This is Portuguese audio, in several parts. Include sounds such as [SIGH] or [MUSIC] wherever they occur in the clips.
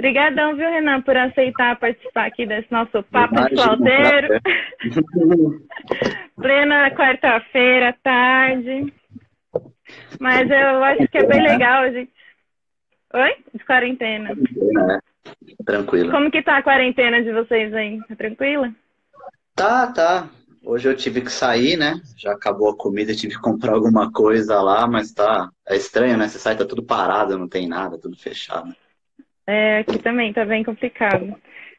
Obrigadão, viu, Renan, por aceitar participar aqui desse nosso papo flauteiro. [LAUGHS] Plena quarta-feira, tarde. Mas eu acho que é bem legal, gente. Oi? De quarentena. É, tranquilo. Como que tá a quarentena de vocês aí? Tá tranquila? Tá, tá. Hoje eu tive que sair, né? Já acabou a comida, tive que comprar alguma coisa lá, mas tá. É estranho, né? Você sai, tá tudo parado, não tem nada, tudo fechado. É, aqui também tá bem complicado.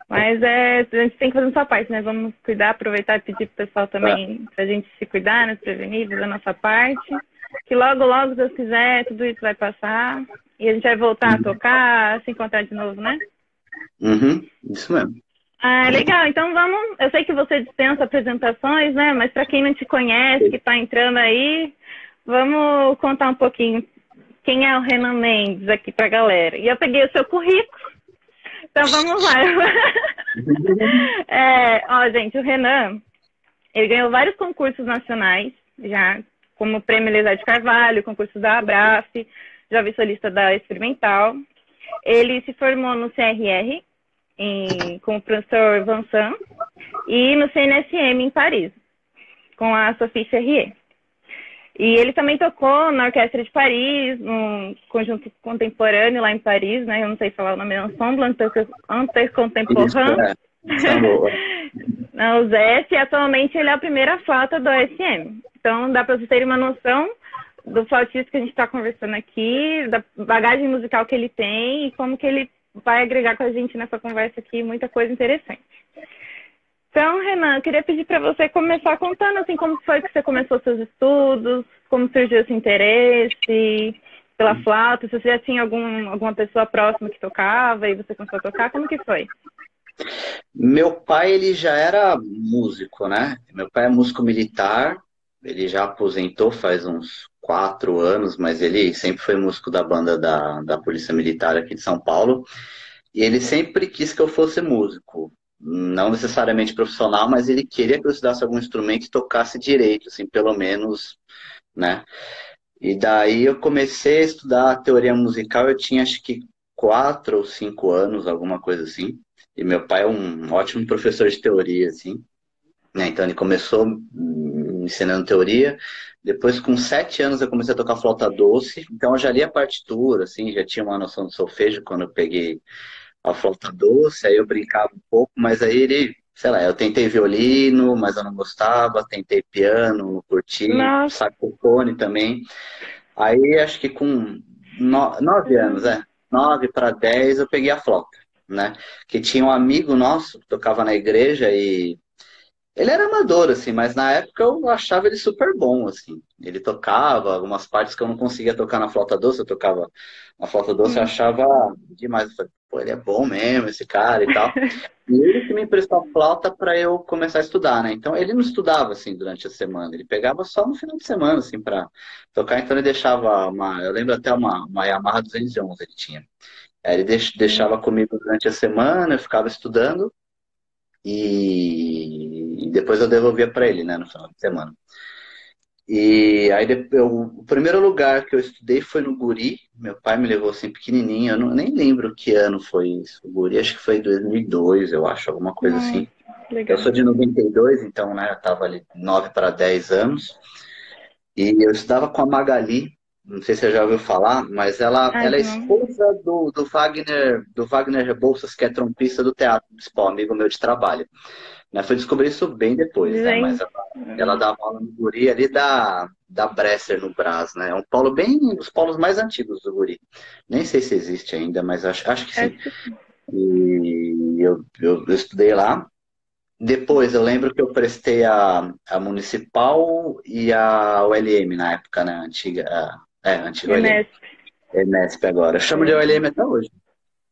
Mas é, a gente tem que fazer a nossa parte, né? Vamos cuidar, aproveitar e pedir pro pessoal também pra gente se cuidar, né? Se prevenir, fazer a nossa parte. Que logo, logo, se Deus quiser, tudo isso vai passar. E a gente vai voltar uhum. a tocar, se encontrar de novo, né? Uhum, isso mesmo. Ah, legal. Então vamos. Eu sei que você dispensa apresentações, né? Mas para quem não te conhece, que está entrando aí, vamos contar um pouquinho quem é o Renan Mendes aqui para a galera. E eu peguei o seu currículo. Então vamos lá. [LAUGHS] é, ó, gente, o Renan, ele ganhou vários concursos nacionais, já, como o Prêmio Elisar de Carvalho, concurso da Abraf, já vi solista da Experimental. Ele se formou no CRR, em, com o professor Vincent, e no CNSM em Paris, com a Sophie Ferrier. E ele também tocou na Orquestra de Paris, num conjunto contemporâneo lá em Paris, né? Eu não sei falar o nome, Ensemble Intercontemporain. na UZS, e atualmente ele é a primeira flauta do OSM. Então, dá para vocês terem uma noção do flautista que a gente está conversando aqui, da bagagem musical que ele tem e como que ele vai agregar com a gente nessa conversa aqui muita coisa interessante. Então, Renan, eu queria pedir para você começar contando assim como foi que você começou seus estudos, como surgiu esse interesse pela flauta, se você já tinha algum, alguma pessoa próxima que tocava e você começou a tocar, como que foi? Meu pai, ele já era músico, né? Meu pai é músico militar, ele já aposentou faz uns quatro anos, mas ele sempre foi músico da banda da, da Polícia Militar aqui de São Paulo. E ele sempre quis que eu fosse músico não necessariamente profissional, mas ele queria que eu estudasse algum instrumento e tocasse direito, assim, pelo menos, né? E daí eu comecei a estudar teoria musical, eu tinha acho que quatro ou cinco anos, alguma coisa assim. E meu pai é um ótimo professor de teoria, assim. Né? Então ele começou me ensinando teoria. Depois, com sete anos, eu comecei a tocar flauta doce. Então eu já li a partitura, assim, já tinha uma noção de solfejo quando eu peguei a flauta doce, aí eu brincava um pouco, mas aí ele, sei lá, eu tentei violino, mas eu não gostava, tentei piano, curti, saxofone também. Aí acho que com no, nove anos, é, nove para dez eu peguei a flauta, né? Que tinha um amigo nosso que tocava na igreja e ele era amador, assim, mas na época eu achava ele super bom, assim. Ele tocava algumas partes que eu não conseguia tocar na flauta doce, eu tocava na flauta doce, eu uhum. achava demais. Eu falei, pô, ele é bom mesmo, esse cara e tal. e ele que me emprestou a flauta para eu começar a estudar, né? Então ele não estudava, assim, durante a semana, ele pegava só no final de semana, assim, para tocar. Então ele deixava uma, eu lembro até uma, uma Yamaha 211 ele tinha. Aí ele deixava comigo durante a semana, eu ficava estudando e depois eu devolvia para ele, né, no final de semana. E aí eu, o primeiro lugar que eu estudei foi no Guri. Meu pai me levou assim pequenininho, eu não, nem lembro que ano foi isso. O Guri acho que foi 2002, eu acho, alguma coisa ah, assim. Legal. Eu sou de 92, então, né, eu tava ali 9 para 10 anos. E eu estudava com a Magali, não sei se você já ouviu falar, mas ela, ela é esposa do, do Wagner do Wagner Rebouças, que é trompista do Teatro Municipal, amigo meu de trabalho. Né? Foi descobrir isso bem depois, né? Mas ela, ela dava aula no Guri ali da, da Bresser, no Brás, né? É um polo bem, um dos polos mais antigos do Guri. Nem sei se existe ainda, mas acho, acho que sim. E eu, eu, eu estudei lá. Depois, eu lembro que eu prestei a, a Municipal e a ULM na época, né? Antiga, é, antigo Enesp. Enesp agora. Eu chamo de OLM até hoje.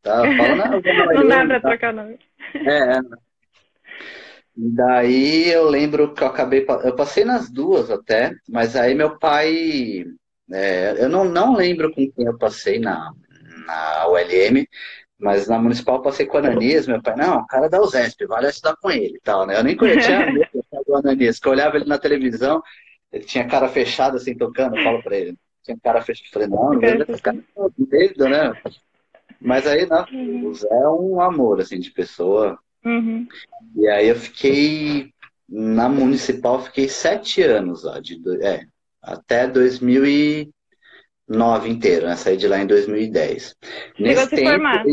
Tá? Fala, [LAUGHS] não, não dá pra tá? trocar nome. É, é. Daí eu lembro que eu acabei. Eu passei nas duas até, mas aí meu pai. É, eu não, não lembro com quem eu passei na, na ULM, mas na municipal eu passei com o Ananias, meu pai, não, o cara da USESP, vale estudar com ele e tal, né? Eu nem conhecia [LAUGHS] o Ananias, que eu olhava ele na televisão, ele tinha cara fechada assim, tocando, eu falo pra ele tinha cara fechado. Falei, não, não vejo esse cara doido, né? Mas aí, né, uhum. o Zé é um amor, assim, de pessoa. Uhum. E aí eu fiquei na municipal, fiquei sete anos lá, de, é, até 2009 inteiro, né? Saí de lá em 2010. Chegou Nesse a se tempo, formar?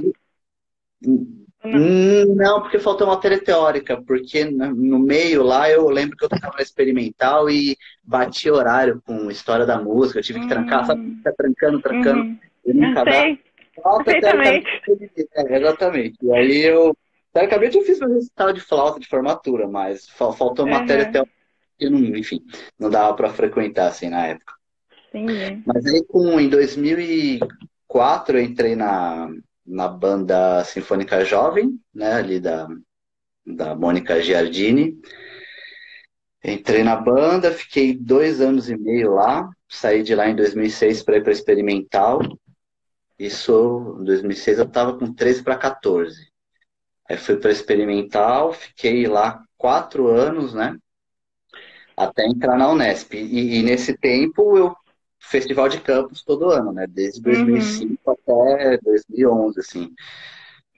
Não. não, porque faltou matéria teórica, porque no meio lá eu lembro que eu estava experimental e bati horário com história da música, eu tive que trancar, hum. sabe? Ficar trancando, trancando. Uhum. Eu nunca. Falta Perfeitamente. É, exatamente. E aí eu, teoricamente, eu fiz meu recital de flauta de formatura, mas faltou uhum. matéria teórica que, não, enfim, não dava para frequentar assim na época. Entendi. Mas aí, com, em 2004, eu entrei na, na banda Sinfônica Jovem, né, ali da, da Mônica Giardini. Entrei na banda, fiquei dois anos e meio lá, saí de lá em 2006 para ir para Experimental. Isso, em 2006 eu estava com 13 para 14. Aí fui para Experimental, fiquei lá quatro anos, né? Até entrar na Unesp. E, e nesse tempo eu festival de campus todo ano, né? Desde 2005 uhum. até 2011, assim.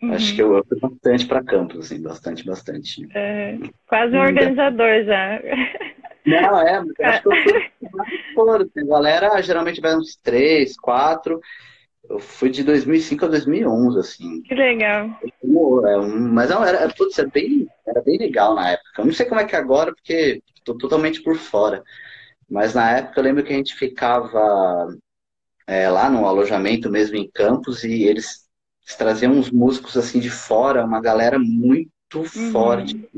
Uhum. Acho que eu, fui bastante para campus, assim, bastante, bastante. É, quase um organizador já. Não, é, acho que eu [LAUGHS] fui a galera geralmente vai uns três, quatro. Eu fui de 2005 a 2011, assim. Que legal. É, mas não, era, putz, era, bem, era bem legal na época. Eu não sei como é que é agora, porque tô totalmente por fora. Mas na época eu lembro que a gente ficava é, lá no alojamento mesmo em Campos e eles, eles, traziam uns músicos assim de fora, uma galera muito uhum. forte.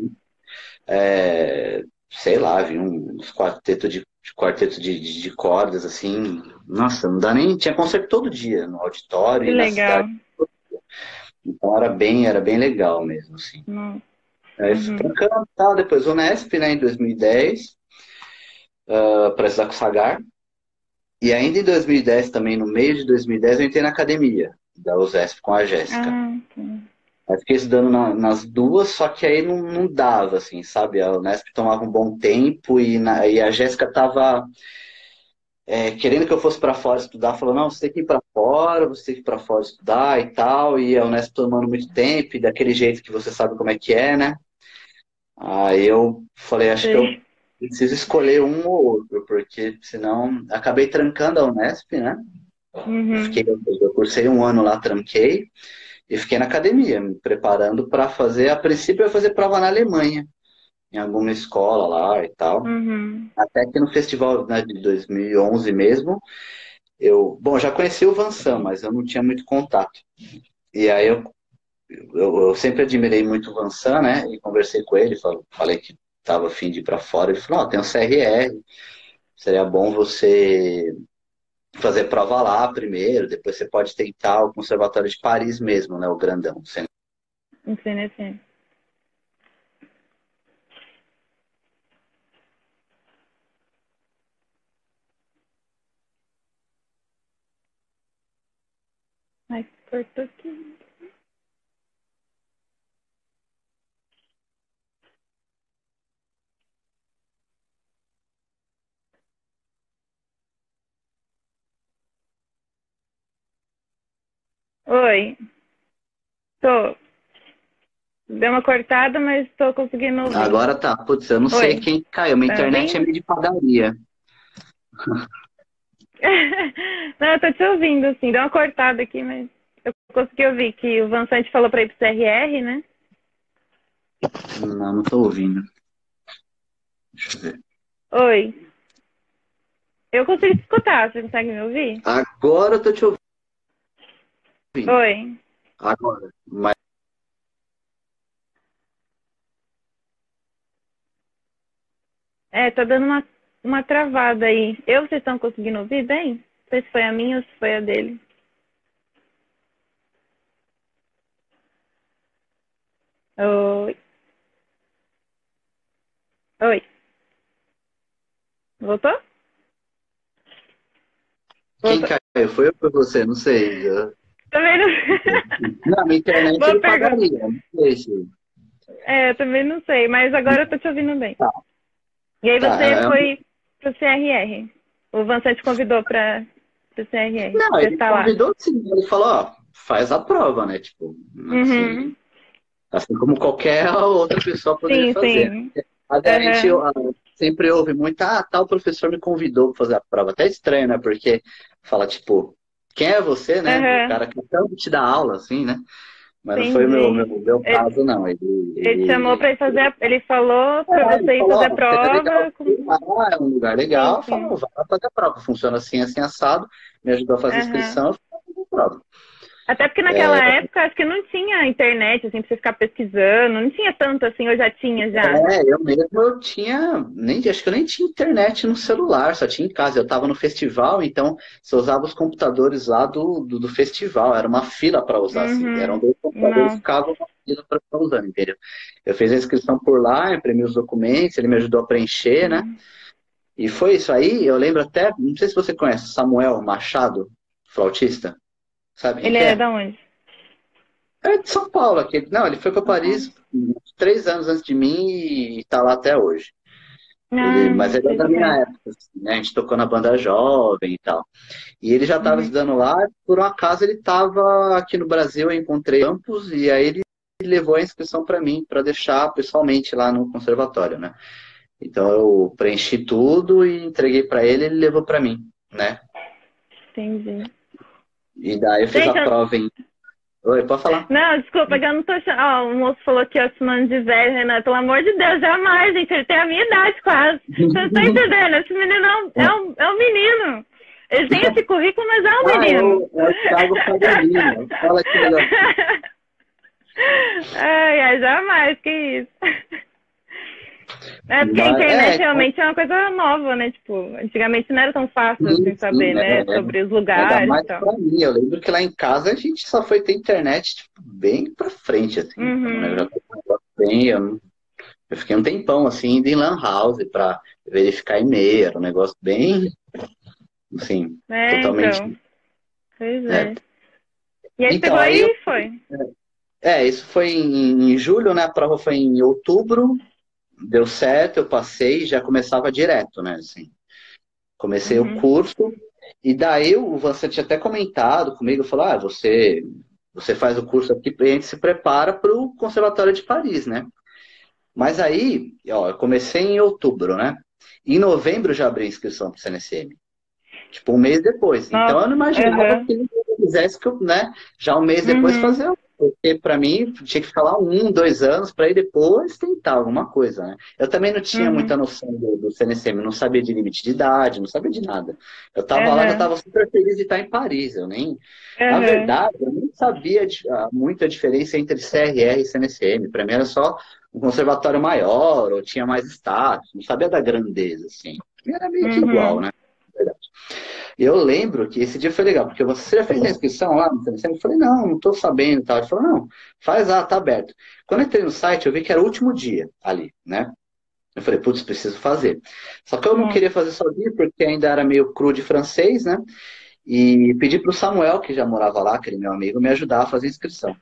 É, sei lá, vi uns quartetos de, quarteto de, de, de, cordas assim. Nossa, não dá nem. Tinha concerto todo dia no auditório. Que legal. Cidade. Então era bem, era bem legal mesmo, assim. Uhum. Aí fui pra cantar, depois o Nesp, né, em 2010 uh, para estudar com o Sagar. E ainda em 2010, também no meio de 2010, eu entrei na academia da USESP com a Jéssica. Ah, Aí fiquei estudando na, nas duas, só que aí não, não dava, assim, sabe? A Unesp tomava um bom tempo e, na, e a Jéssica tava é, querendo que eu fosse para fora estudar, falou, não, você tem que ir para fora, você tem que ir para fora estudar e tal, e a Unesp tomando muito tempo, e daquele jeito que você sabe como é que é, né? Aí eu falei, acho Sim. que eu preciso escolher um ou outro, porque senão acabei trancando a Unesp, né? Uhum. Fiquei, eu cursei um ano lá, tranquei, e fiquei na academia, me preparando para fazer, a princípio eu ia fazer prova na Alemanha, em alguma escola lá e tal. Uhum. Até que no festival né, de 2011 mesmo, eu, bom, já conheci o Vansan, mas eu não tinha muito contato. E aí eu, eu, eu sempre admirei muito o Vansan, né? E conversei com ele, falei que estava afim de ir para fora, ele falou, oh, tem um CRR, seria bom você fazer prova lá primeiro, depois você pode tentar o Conservatório de Paris mesmo, né, o grandão. Um CNC. Cortou Oi. Tô. Deu uma cortada, mas estou conseguindo ouvir. Agora tá. Putz, eu não Oi. sei quem caiu. Minha tá internet bem? é meio de padaria. [LAUGHS] não, eu tô te ouvindo, assim. Deu uma cortada aqui, mas eu consegui ouvir que o Vansante falou para ir pro CRR, né? Não, não tô ouvindo. Deixa eu ver. Oi. Eu consigo escutar, você consegue me ouvir? Agora eu tô te ouvindo. Oi. Agora, mas. É, tá dando uma, uma travada aí. Eu, vocês estão conseguindo ouvir bem? Não sei se foi a minha ou se foi a dele. Oi. Oi. Voltou? Quem Voltou? caiu? Foi eu ou foi você? Não sei. Também não. Não, minha internet Boa pagaria, não sei se. É, eu também não sei, mas agora eu tô te ouvindo bem. Tá. E aí tá, você tá, foi pro CRR. O Vansan te convidou para o CRR. Não, ele convidou lá. sim. Ele falou, ó, faz a prova, né? Tipo, assim, uhum. assim como qualquer outra pessoa poderia sim, fazer. Sim. A gente uhum. sempre ouve muito, ah, tal professor me convidou para fazer a prova. Até estranho, né? Porque fala, tipo, quem é você, né? Uhum. O cara que tanto te dá aula, assim, né? Mas Entendi. não foi o meu, meu, meu caso, não. Ele, ele, ele chamou para ir fazer, ele falou para é, você ir fazer a prova. Ah, é um lugar legal, sim, sim. falou, vai fazer a prova. Funciona assim, assim, assado. Me ajudou a fazer a inscrição, eu fui fazer a prova. Até porque naquela é... época acho que não tinha internet, assim, pra você ficar pesquisando, não tinha tanto assim, ou já tinha já? É, eu mesmo eu tinha, nem, acho que eu nem tinha internet no celular, só tinha em casa. Eu tava no festival, então você usava os computadores lá do, do, do festival, era uma fila para usar, assim, uhum. assim, eram dois computadores que ficavam uma fila para ficar usando, entendeu? Eu fiz a inscrição por lá, imprimi os documentos, ele me ajudou a preencher, né? uhum. né? E foi isso aí, eu lembro até, não sei se você conhece, Samuel Machado, flautista. Sabe ele é, da onde? É de São Paulo. Aqui. Não, ele foi para Paris uhum. três anos antes de mim e está lá até hoje. Ah, ele, mas ele é da minha época, assim, né? A gente tocou na banda jovem e tal. E ele já estava uhum. estudando lá, por um acaso ele estava aqui no Brasil, eu encontrei Campos, e aí ele levou a inscrição para mim, para deixar pessoalmente lá no conservatório, né? Então eu preenchi tudo e entreguei para ele, ele levou para mim, né? Entendi. E daí eu fiz a prova em. Oi, pode falar? Não, desculpa, eu não tô achando. o moço falou que eu chamando de velho, Renan. Pelo amor de Deus, jamais, gente. Ele tem a minha idade quase. Você tá [LAUGHS] entendendo? Esse menino é um, é um menino. Ele tem esse currículo, mas é um ah, menino. É o Thiago Faganino. Fala aqui, [LAUGHS] Ai, ai, jamais, que isso. É porque a internet é, realmente é uma coisa nova, né? Tipo, antigamente não era tão fácil assim saber, né? É, sobre os lugares. Mais pra mim. Eu lembro que lá em casa a gente só foi ter internet tipo, bem pra frente, assim. Uhum. Né? Eu, eu, eu, fiquei um tempão assim indo em Lan House pra verificar e-mail, era um negócio bem assim, é, totalmente. Então. Pois é. é. E aí então, pegou aí e foi. É, isso foi em, em julho, né? A prova foi em outubro deu certo, eu passei e já começava direto, né? Assim, comecei uhum. o curso e daí o você tinha até comentado comigo, falou, ah, você, você faz o curso aqui e a gente se prepara para o Conservatório de Paris, né? Mas aí, ó, eu comecei em outubro, né? Em novembro já abri inscrição para o CNSM. Tipo, um mês depois. Nossa, então eu não imaginava uhum. que ele quisesse que eu, né, já um mês depois uhum. fazer porque para mim tinha que ficar lá um, dois anos para ir depois tentar alguma coisa, né? Eu também não tinha uhum. muita noção do, do CNCM, não sabia de limite de idade, não sabia de nada. Eu estava uhum. lá, eu estava super feliz de estar em Paris, eu nem... Uhum. Na verdade, eu nem sabia de, muito a diferença entre CRR e CNCM. Para mim era só um conservatório maior, ou tinha mais status, não sabia da grandeza, assim. Era meio que uhum. igual, né? verdade. E eu lembro que esse dia foi legal, porque você já fez a inscrição lá no CNC? Eu falei, não, não estou sabendo e tal. Ele falou, não, faz lá, tá aberto. Quando eu entrei no site, eu vi que era o último dia ali, né? Eu falei, putz, preciso fazer. Só que eu não hum. queria fazer sozinho, porque ainda era meio cru de francês, né? E pedi para o Samuel, que já morava lá, aquele meu amigo, me ajudar a fazer a inscrição.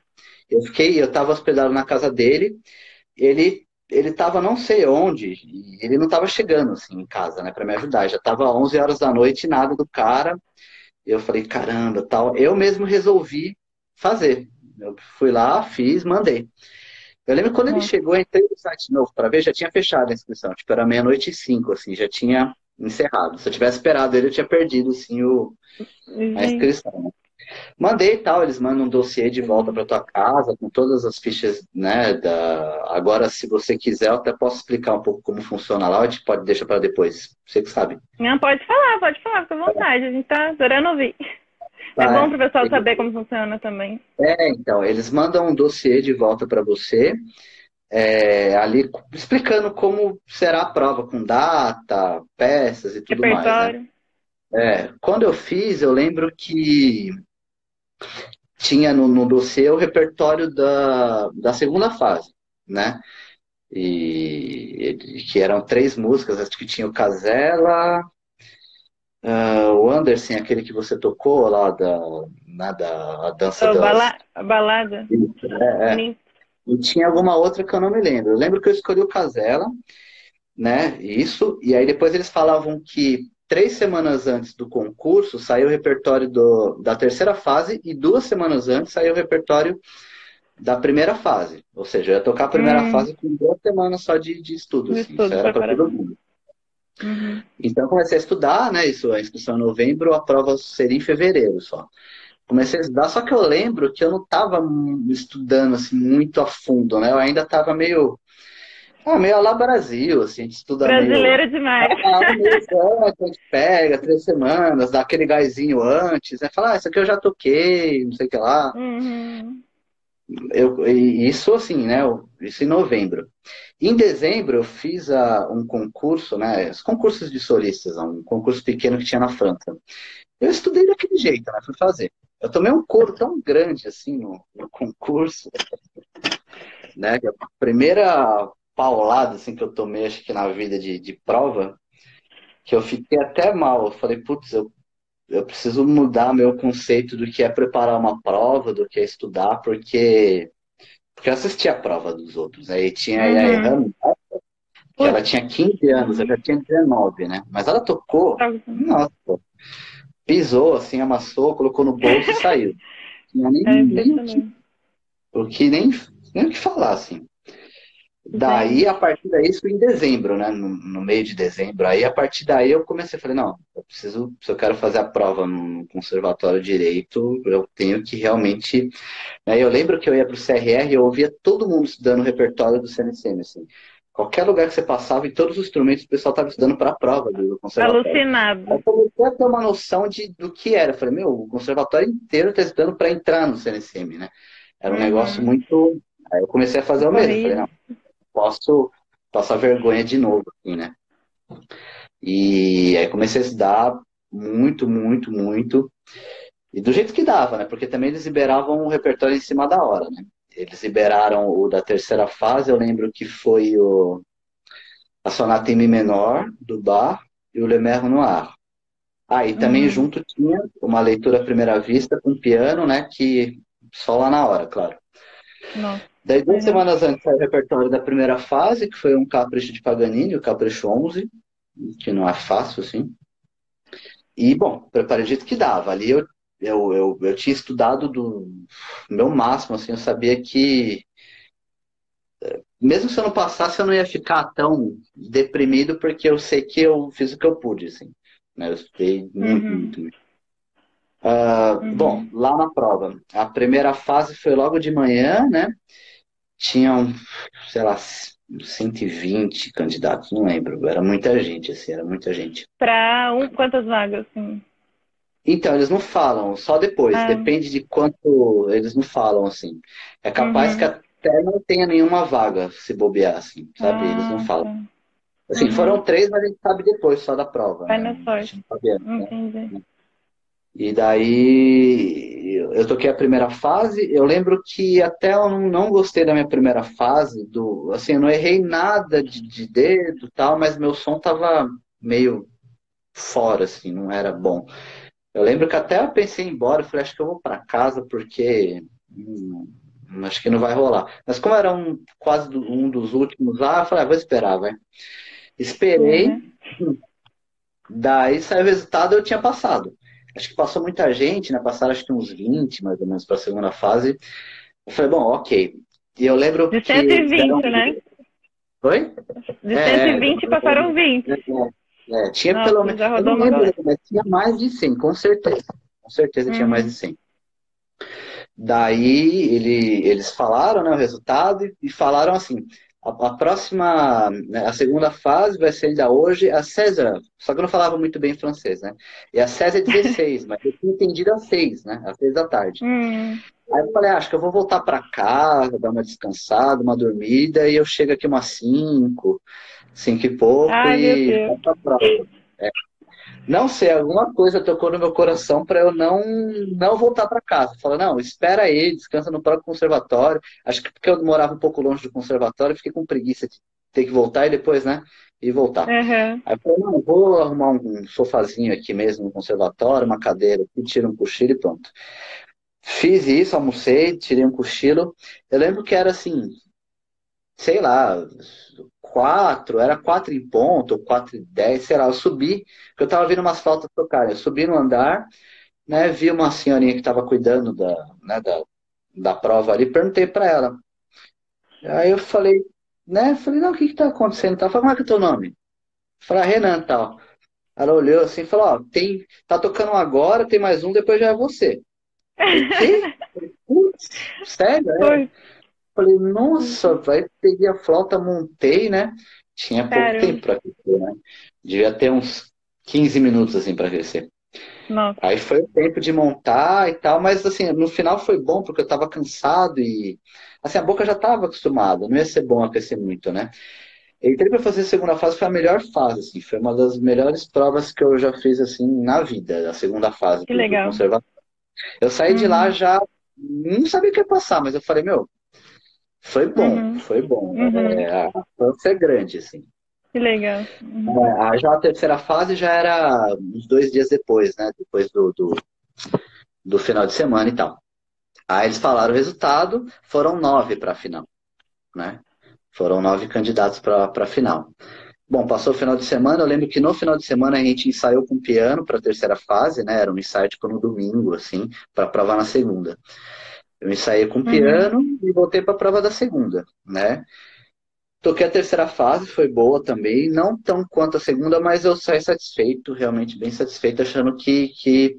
Eu fiquei, eu estava hospedado na casa dele, ele ele estava não sei onde, e ele não estava chegando assim em casa, né, para me ajudar. Já estava 11 horas da noite, nada do cara. Eu falei, caramba, tal. Eu mesmo resolvi fazer. Eu fui lá, fiz, mandei. Eu lembro quando uhum. ele chegou, eu entrei no site novo para ver, já tinha fechado a inscrição. Tipo, era meia-noite e cinco, assim, já tinha encerrado. Se eu tivesse esperado ele, eu tinha perdido, assim, o, a inscrição. Né? Mandei e tal, eles mandam um dossiê de volta para tua casa, com todas as fichas, né? Da... Agora, se você quiser, eu até posso explicar um pouco como funciona lá, a gente pode deixar para depois. Você que sabe. Não, pode falar, pode falar, fica à vontade. A gente tá adorando ouvir. Tá, é bom para o pessoal é, saber como funciona também. É, então, eles mandam um dossiê de volta para você, é, ali explicando como será a prova, com data, peças e tudo Repertório. mais. Né? É, quando eu fiz, eu lembro que tinha no, no dossiê o repertório da, da segunda fase, né? E, que eram três músicas, acho que tinha o Casella, uh, o Anderson, aquele que você tocou lá da, na, da a dança da bala, a balada. É, é. E tinha alguma outra que eu não me lembro. Eu lembro que eu escolhi o Casella, né? Isso, e aí depois eles falavam que três semanas antes do concurso saiu o repertório do, da terceira fase e duas semanas antes saiu o repertório da primeira fase. Ou seja, eu ia tocar a primeira hum. fase com duas semanas só de, de estudo. Assim. estudo Isso era para todo mundo. Uhum. Então comecei a estudar, né? Isso, a inscrição em novembro, a prova seria em fevereiro só. Comecei a estudar, só que eu lembro que eu não estava estudando assim muito a fundo, né? Eu ainda estava meio ah, meio lá Brasil, assim, a gente estuda Brasileiro meio... demais. Ah, a gente pega três semanas, dá aquele gásinho antes, né? Fala, ah, isso aqui eu já toquei, não sei o que lá. Uhum. Eu, isso assim, né? Isso em novembro. Em dezembro eu fiz a, um concurso, né? Os concursos de solistas, um concurso pequeno que tinha na França. Eu estudei daquele jeito, né? Fui fazer. Eu tomei um coro tão grande assim no, no concurso, [LAUGHS] né? A primeira paulada assim, que eu tomei, acho que na vida de, de prova, que eu fiquei até mal. Eu falei, putz, eu, eu preciso mudar meu conceito do que é preparar uma prova, do que é estudar, porque, porque eu assisti a prova dos outros. Aí tinha uhum. a Errano, que ela tinha 15 anos, eu já tinha 19, né? Mas ela tocou, nossa, pisou, assim, amassou, colocou no bolso e saiu. [LAUGHS] Não tinha nem, é nem, o que nem, nem o que falar, assim. Daí, a partir daí, isso em dezembro, né? No, no, meio de dezembro. Aí, a partir daí, eu comecei a falar, não, eu preciso, se eu quero fazer a prova no conservatório direito, eu tenho que realmente... Né? Eu lembro que eu ia para o CRR e eu ouvia todo mundo estudando o repertório do CNCM, assim. Qualquer lugar que você passava, em todos os instrumentos, o pessoal estava estudando para a prova do conservatório. Alucinado. Aí eu comecei a ter uma noção de, do que era. Eu falei, meu, o conservatório inteiro está estudando para entrar no CNCM, né? Era um uhum. negócio muito... Aí eu comecei a fazer o mesmo. Falei, não, posso passar vergonha de novo, assim, né? E aí comecei a estudar muito, muito, muito. E do jeito que dava, né? Porque também eles liberavam o repertório em cima da hora, né? Eles liberaram o da terceira fase, eu lembro que foi o, a sonata em Mi menor, do Bar, e o Le Mer Noir. Ah, e também uhum. junto tinha uma leitura à primeira vista com piano, né? Que só lá na hora, claro. Nossa. Daí, duas uhum. semanas antes, saiu o repertório da primeira fase, que foi um capricho de Paganini, o capricho 11, que não é fácil, assim. E, bom, preparei do jeito que dava. Ali eu, eu, eu, eu tinha estudado do meu máximo, assim, eu sabia que eh, mesmo se eu não passasse, eu não ia ficar tão deprimido, porque eu sei que eu fiz o que eu pude, assim. Né? Eu estudei muito, uhum. muito, muito. Uh, uhum. Bom, lá na prova, a primeira fase foi logo de manhã, né? Tinham, sei lá, 120 candidatos, não lembro. Era muita gente, assim, era muita gente. Para um, quantas vagas, assim? Então, eles não falam, só depois. Ah. Depende de quanto eles não falam, assim. É capaz uhum. que até não tenha nenhuma vaga, se bobear, assim, sabe? Ah, eles não falam. Tá. Assim, uhum. foram três, mas a gente sabe depois, só da prova. Vai né? na sorte. Sabia, Entendi. E daí eu toquei a primeira fase. Eu lembro que até eu não gostei da minha primeira fase. Do, assim, eu não errei nada de, de dedo tal, mas meu som tava meio fora, assim, não era bom. Eu lembro que até eu pensei em ir embora, falei, acho que eu vou para casa porque hum, acho que não vai rolar. Mas como era um, quase um dos últimos lá, eu falei, ah, vou esperar, vai. Esperei, uhum. daí saiu o resultado, eu tinha passado acho que passou muita gente, né? Passaram acho que uns 20 mais ou menos para a segunda fase. Eu falei, bom, ok. E eu lembro De 120, que... né? Oi? De 120 é, passaram 20. É, é, tinha Nossa, pelo menos. Eu não lembro, mas tinha mais de 100, com certeza. Com certeza tinha mais de 100. Uhum. Daí ele, eles falaram né, o resultado e, e falaram assim: a, a próxima, né, a segunda fase vai ser ainda hoje a César, só que eu não falava muito bem francês, né? E a César é 16, [LAUGHS] mas eu tinha entendido às 6, né? Às 6 da tarde. Hum. Aí eu falei, ah, acho que eu vou voltar para casa, dar uma descansada, uma dormida, e eu chego aqui umas 5, 5 e pouco, Ai, e volto pra prova. É. Não sei, alguma coisa tocou no meu coração para eu não não voltar para casa. Fala, não, espera aí, descansa no próprio conservatório. Acho que porque eu morava um pouco longe do conservatório, fiquei com preguiça de ter que voltar e depois, né? E voltar. Uhum. Aí eu falei, não, vou arrumar um sofazinho aqui mesmo no conservatório, uma cadeira, tiro um cochilo e pronto. Fiz isso, almocei, tirei um cochilo. Eu lembro que era assim, sei lá, quatro, era quatro em ponto, ou quatro e dez, sei lá, eu subi, porque eu tava vendo umas flautas tocarem, eu subi no andar, né, vi uma senhorinha que estava cuidando da, né, da, da prova ali, perguntei para ela. Aí eu falei, né, falei, não, o que que tá acontecendo? Ela falou, como é que é o teu nome? Falei, Renan, tal. Ela olhou assim e falou, ó, tem, tá tocando um agora, tem mais um, depois já é você. Falei, [LAUGHS] sério? É? Falei, nossa, vai, peguei a flauta, montei, né? Tinha pouco tempo para crescer, né? Devia ter uns 15 minutos assim para crescer. Nossa. Aí foi o tempo de montar e tal, mas assim, no final foi bom porque eu estava cansado e assim, a boca já estava acostumada, não ia ser bom aquecer muito, né? Entrei para fazer a segunda fase, foi a melhor fase, assim, foi uma das melhores provas que eu já fiz assim na vida, a segunda fase. Que legal. Eu saí uhum. de lá uhum. já, não sabia o que ia passar, mas eu falei, meu, foi bom, uhum. foi bom. Uhum. É, a chance é grande, assim. Que legal. Uhum. É, já a terceira fase já era uns dois dias depois, né? Depois do, do, do final de semana e tal. Aí eles falaram o resultado, foram nove para a final, né? Foram nove candidatos para a final. Bom, passou o final de semana, eu lembro que no final de semana a gente ensaiou com piano para a terceira fase, né? Era um ensaio tipo no domingo, assim, para provar na segunda. Eu ensaiei com piano uhum. e voltei para a prova da segunda, né? Toquei a terceira fase, foi boa também, não tão quanto a segunda, mas eu saí satisfeito, realmente bem satisfeito, achando que, que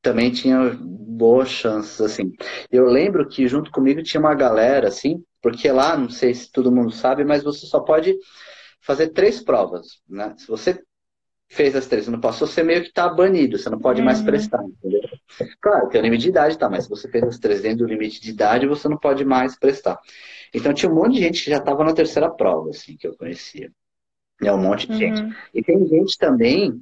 também tinha boas chances, assim. Eu lembro que junto comigo tinha uma galera, assim, porque lá, não sei se todo mundo sabe, mas você só pode fazer três provas, né? Se você fez as três e não passou, você meio que tá banido, você não pode uhum. mais prestar, entendeu? Claro, tem o limite de idade, tá, mas se você fez três dentro do limite de idade, você não pode mais prestar. Então tinha um monte de gente que já estava na terceira prova, assim, que eu conhecia. É um monte de uhum. gente. E tem gente também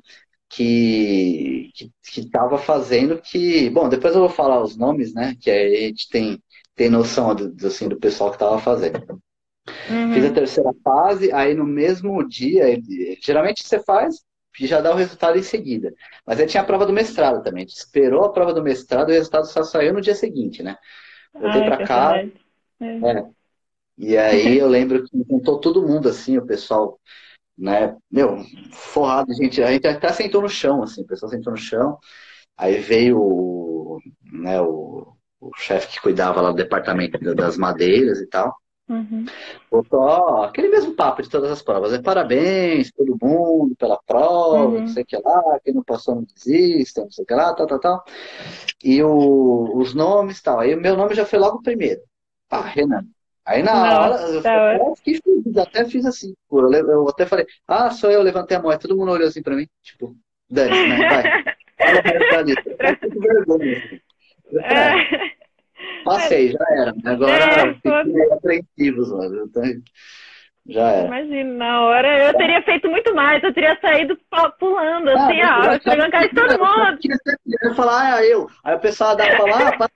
que que estava fazendo que, bom, depois eu vou falar os nomes, né? Que aí a gente tem tem noção do, assim, do pessoal que estava fazendo. Uhum. Fiz a terceira fase, aí no mesmo dia, geralmente você faz e já dá o resultado em seguida. Mas aí tinha a prova do mestrado também. A gente esperou a prova do mestrado e o resultado só saiu no dia seguinte, né? Voltei ah, para cá. É. É. E aí eu lembro que juntou todo mundo assim, o pessoal, né? Meu, forrado, gente. A gente até sentou no chão, assim, o pessoal sentou no chão. Aí veio o, né, o, o chefe que cuidava lá do departamento das madeiras e tal. Uhum. Botou aquele mesmo papo de todas as provas. É parabéns todo mundo pela prova, uhum. não sei o que lá, quem não passou não desista, não sei o que lá, tal, tal, tal. E o, os nomes e tal. Aí o meu nome já foi logo primeiro. Ah, Renan. Aí na Nossa, hora, eu, tá eu fiquei feliz, até fiz assim. Eu, até falei, ah, sou eu, levantei a mão. Aí todo mundo olhou assim pra mim, tipo, dane né? Vai. [LAUGHS] Fala pra mim, [LAUGHS] eu vergonha. É. Passei, já era. Agora é, fiquei apreensivos, mano. Já era. Imagina, na hora eu teria feito muito mais, eu teria saído pulando, ah, assim, ó, chegando cara de todo mundo. Eu ia falar, ah, eu. Aí o pessoal dava pra falar, ah,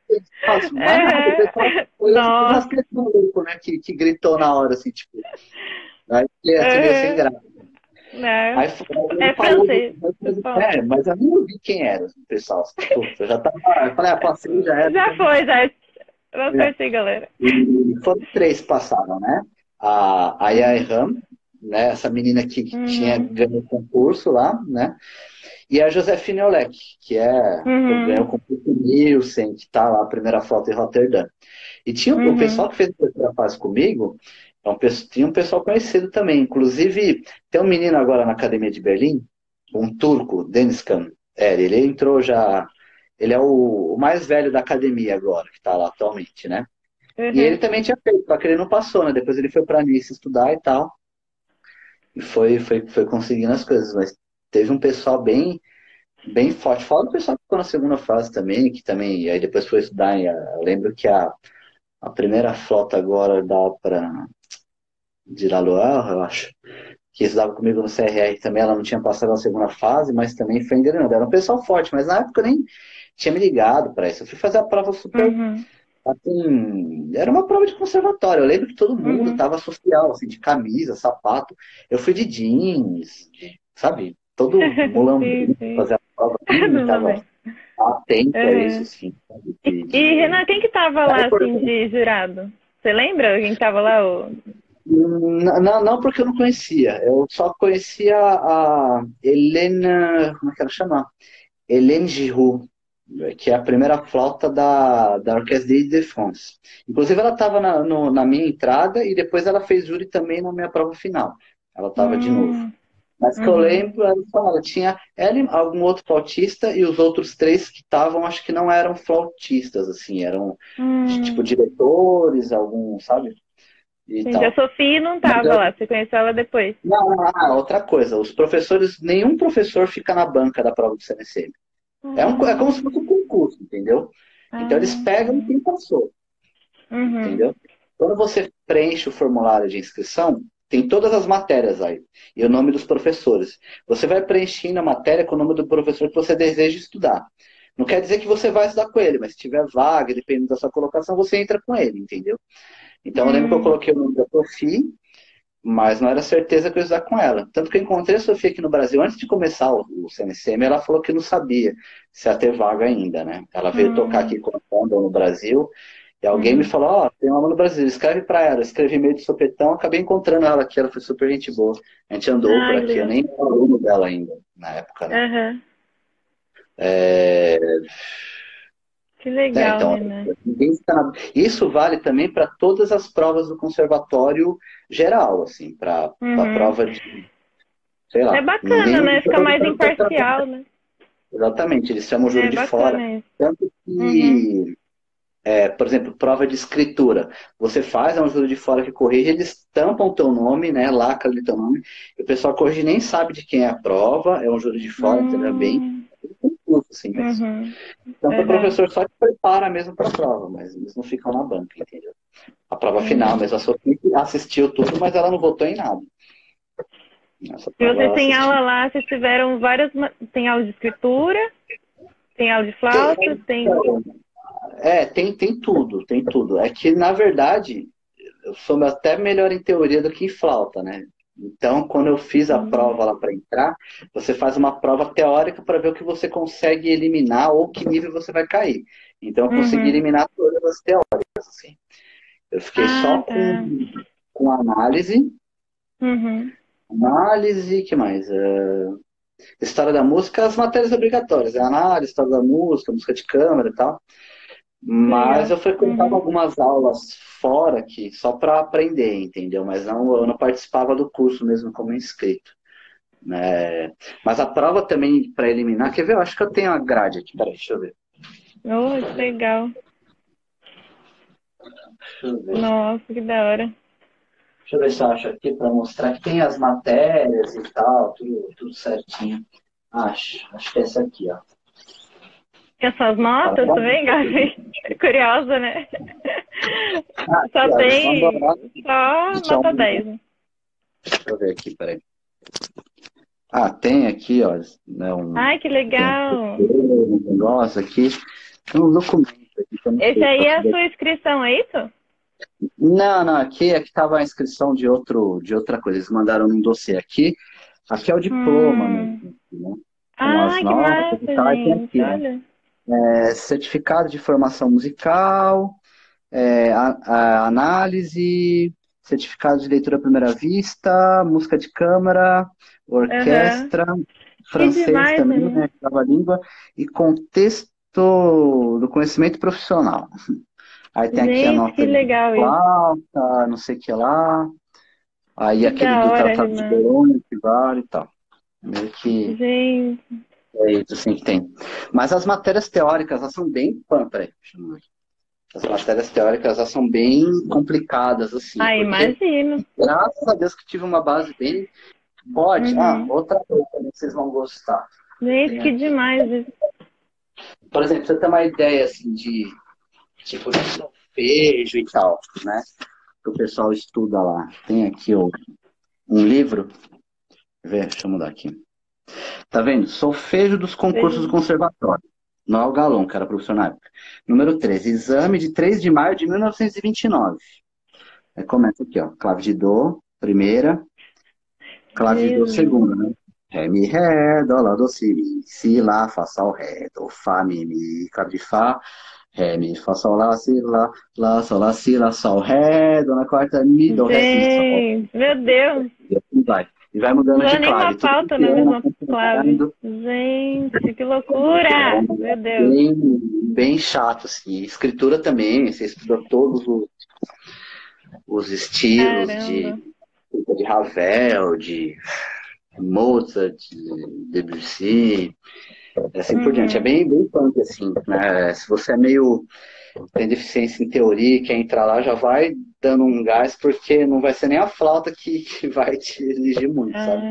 faço, mais é. o pessoal foi Nossa. louco, né, que, que gritou na hora, assim, tipo. Aí assim, é. sem graça. Né? Aí, é falou, mas, é, mas eu nem ouvi quem era o pessoal. Tipo, eu já tava. Eu falei, ah, passei, já era. Já foi, já. Não sei se, galera. E foram três que passaram, né? A, a Yayram, né? Essa menina que, uhum. tinha ganho o concurso lá, né? E a Josefine Olek, que é uhum. ganhou o concurso Nielsen, que tá lá, a primeira foto em Rotterdam. E tinha uhum. o pessoal que fez a terceira fase comigo, então, tinha um pessoal conhecido também. Inclusive, tem um menino agora na Academia de Berlim, um turco, Deniskan. É, ele entrou já. Ele é o, o, mais velho da academia agora, que está lá atualmente, né? Uhum. E ele também tinha feito, só que ele não passou, né? Depois ele foi para Nice estudar e tal. E foi, foi, foi conseguindo as coisas. Mas teve um pessoal bem, bem forte. Fala do pessoal que ficou na segunda fase também, que também. Aí depois foi estudar. Eu lembro que a, a primeira flota agora dá para de Laloa, eu acho, que estudava comigo no CRR também, ela não tinha passado a segunda fase, mas também foi engrenando. Era um pessoal forte, mas na época nem tinha me ligado para isso. Eu fui fazer a prova super. Uhum. Assim, era uma prova de conservatório. Eu lembro que todo mundo uhum. tava social, assim, de camisa, sapato. Eu fui de jeans, de, sabe? Todo [LAUGHS] mulambro fazer a prova. Assim, tava atento uhum. a isso, assim. De, de... E, e, Renan, quem que tava lá, assim, de jurado? Você lembra quem tava lá? O... Não, não porque eu não conhecia. Eu só conhecia a Helena. Como é que ela chama? Helene Giroux, que é a primeira flauta da, da Orquestra de France. Inclusive, ela estava na, na minha entrada e depois ela fez júri também na minha prova final. Ela estava hum. de novo. Mas que uhum. eu lembro, ela, ela tinha ela, algum outro flautista e os outros três que estavam, acho que não eram flautistas, assim, eram hum. tipo diretores, algum, sabe? E Gente, a Sofia não estava lá, você conheceu ela depois. Não, não, não, outra coisa, os professores, nenhum professor fica na banca da prova do CNCM. Uhum. É, um, é como se fosse um concurso, entendeu? Uhum. Então eles pegam quem passou. Uhum. Entendeu? Quando você preenche o formulário de inscrição, tem todas as matérias aí. E o nome dos professores. Você vai preenchendo a matéria com o nome do professor que você deseja estudar. Não quer dizer que você vai estudar com ele, mas se tiver vaga, dependendo da sua colocação, você entra com ele, entendeu? Então, eu lembro que eu hum. coloquei o nome da Sofia, mas não era certeza que eu ia estudar com ela. Tanto que eu encontrei a Sofia aqui no Brasil, antes de começar o, o CNCM, ela falou que não sabia se ia ter vaga ainda, né? Ela veio hum. tocar aqui com a no Brasil, e alguém uhum. me falou, ó, oh, tem uma aluna brasileira, escreve pra ela. Escrevi meio de sopetão, acabei encontrando ela aqui, ela foi super gente boa. A gente andou Ai, por aqui, eu nem era aluno dela ainda, na época. Né? Uhum. É... Que legal, é, então, Isso vale também para todas as provas do conservatório geral, assim, para uhum. a prova de. Sei lá. É bacana, né? Fica mais imparcial, né? Exatamente, eles chamam o júri é de fora. Tanto que. Uhum é, por exemplo, prova de escritura. Você faz, é um júri de fora que corrige, eles tampam o teu nome, né? Lacra ali teu nome, e o pessoal corrige nem sabe de quem é a prova, é um júri de fora, hum. entendeu? Bem confuso, assim mesmo. Uhum. Então, o professor só te prepara mesmo para a prova, mas eles não ficam na banca, entendeu? A prova uhum. final, mas a Sofia assistiu tudo, mas ela não votou em nada. Se você tem aula lá, vocês tiveram várias. Tem aula de escritura, tem aula de flauta, tem. tem... É, tem, tem tudo, tem tudo. É que, na verdade, eu sou até melhor em teoria do que em flauta, né? Então, quando eu fiz a uhum. prova lá para entrar, você faz uma prova teórica para ver o que você consegue eliminar ou que nível você vai cair. Então, eu consegui uhum. eliminar todas as teóricas, assim. Eu fiquei ah, só tá. com, com análise. Uhum. Análise, que mais? Uh, história da música, as matérias obrigatórias. É análise, história da música, música de câmera e tal. Mas eu frequentava uhum. algumas aulas fora aqui, só para aprender, entendeu? Mas não, eu não participava do curso mesmo como inscrito. Né? Mas a prova também para eliminar, quer ver? Eu acho que eu tenho a grade aqui, peraí, deixa eu ver. Oh, que legal. Nossa, que da hora. Deixa eu ver se eu acho aqui para mostrar que tem as matérias e tal, tudo, tudo certinho. Acho, acho que é essa aqui, ó. E as suas notas também, Gabi? [LAUGHS] Curiosa, né? Ah, só tem só nota 10. Né? Deixa eu ver aqui, peraí. Ah, tem aqui, ó. Né, um, Ai, que legal! Um negócio aqui. Tem um documento aqui. Esse aí é a sua inscrição, é isso? Não, não, aqui, aqui estava a inscrição de, outro, de outra coisa. Eles mandaram um dossiê aqui. Aqui é o diploma hum. mesmo. Né? Ah, que massa, gente. Aqui, Olha é, certificado de formação musical, é, a, a análise, certificado de leitura à primeira vista, música de câmara, orquestra, uhum. francês demais, também, né, né língua, e contexto do conhecimento profissional. [LAUGHS] Aí tem Gente, aqui a nota que legal flauta, não sei o que lá. Aí que aquele do Tratado de Bolonha, que vale e tal. Meio que. Gente. É isso, sim, que tem. Mas as matérias teóricas, elas são bem. Peraí, as matérias teóricas elas são bem complicadas, assim. Ah, imagino. Graças a Deus que tive uma base bem. Pode. Uhum. Ah, outra coisa que vocês vão gostar. Gente, que demais isso. Por exemplo, você tem uma ideia assim de tipo de solfejo e tal, né? Que o pessoal estuda lá. Tem aqui ó, um livro. Deixa eu mudar aqui. Tá vendo? Solfejo dos concursos do conservatório. Noel Galon, que era professor na época. Número 13, exame de 3 de maio de 1929. Aí começa aqui, ó. Clave de Dó, primeira. Clave de Dó, segunda, né? Ré, mi, ré, dó, lá, dó, si, mi, si, lá, fá, sol, ré, dó, fá, mi, mi, clave de fá. Ré, Mi, Fá, Sol, Lá, Si, Lá, Lá, Sol, Lá, Si, Lá, Sol, Ré, Dó na quarta, Mi, Dó, Ré, Si, Sol. Meu Deus! E assim vai. E vai mudando não de nem clave. uma pauta na mesma clave. Gente, que loucura! Meu Deus. Bem, bem chato, assim. Escritura também, você estuda todos os, os estilos de, de Ravel, de Mozart, de Debussy, assim uhum. por diante. É bem, bem punk, assim, né? Se você é meio tem deficiência em teoria e quer entrar lá, já vai dando um gás, porque não vai ser nem a flauta que, que vai te exigir muito, ah, sabe?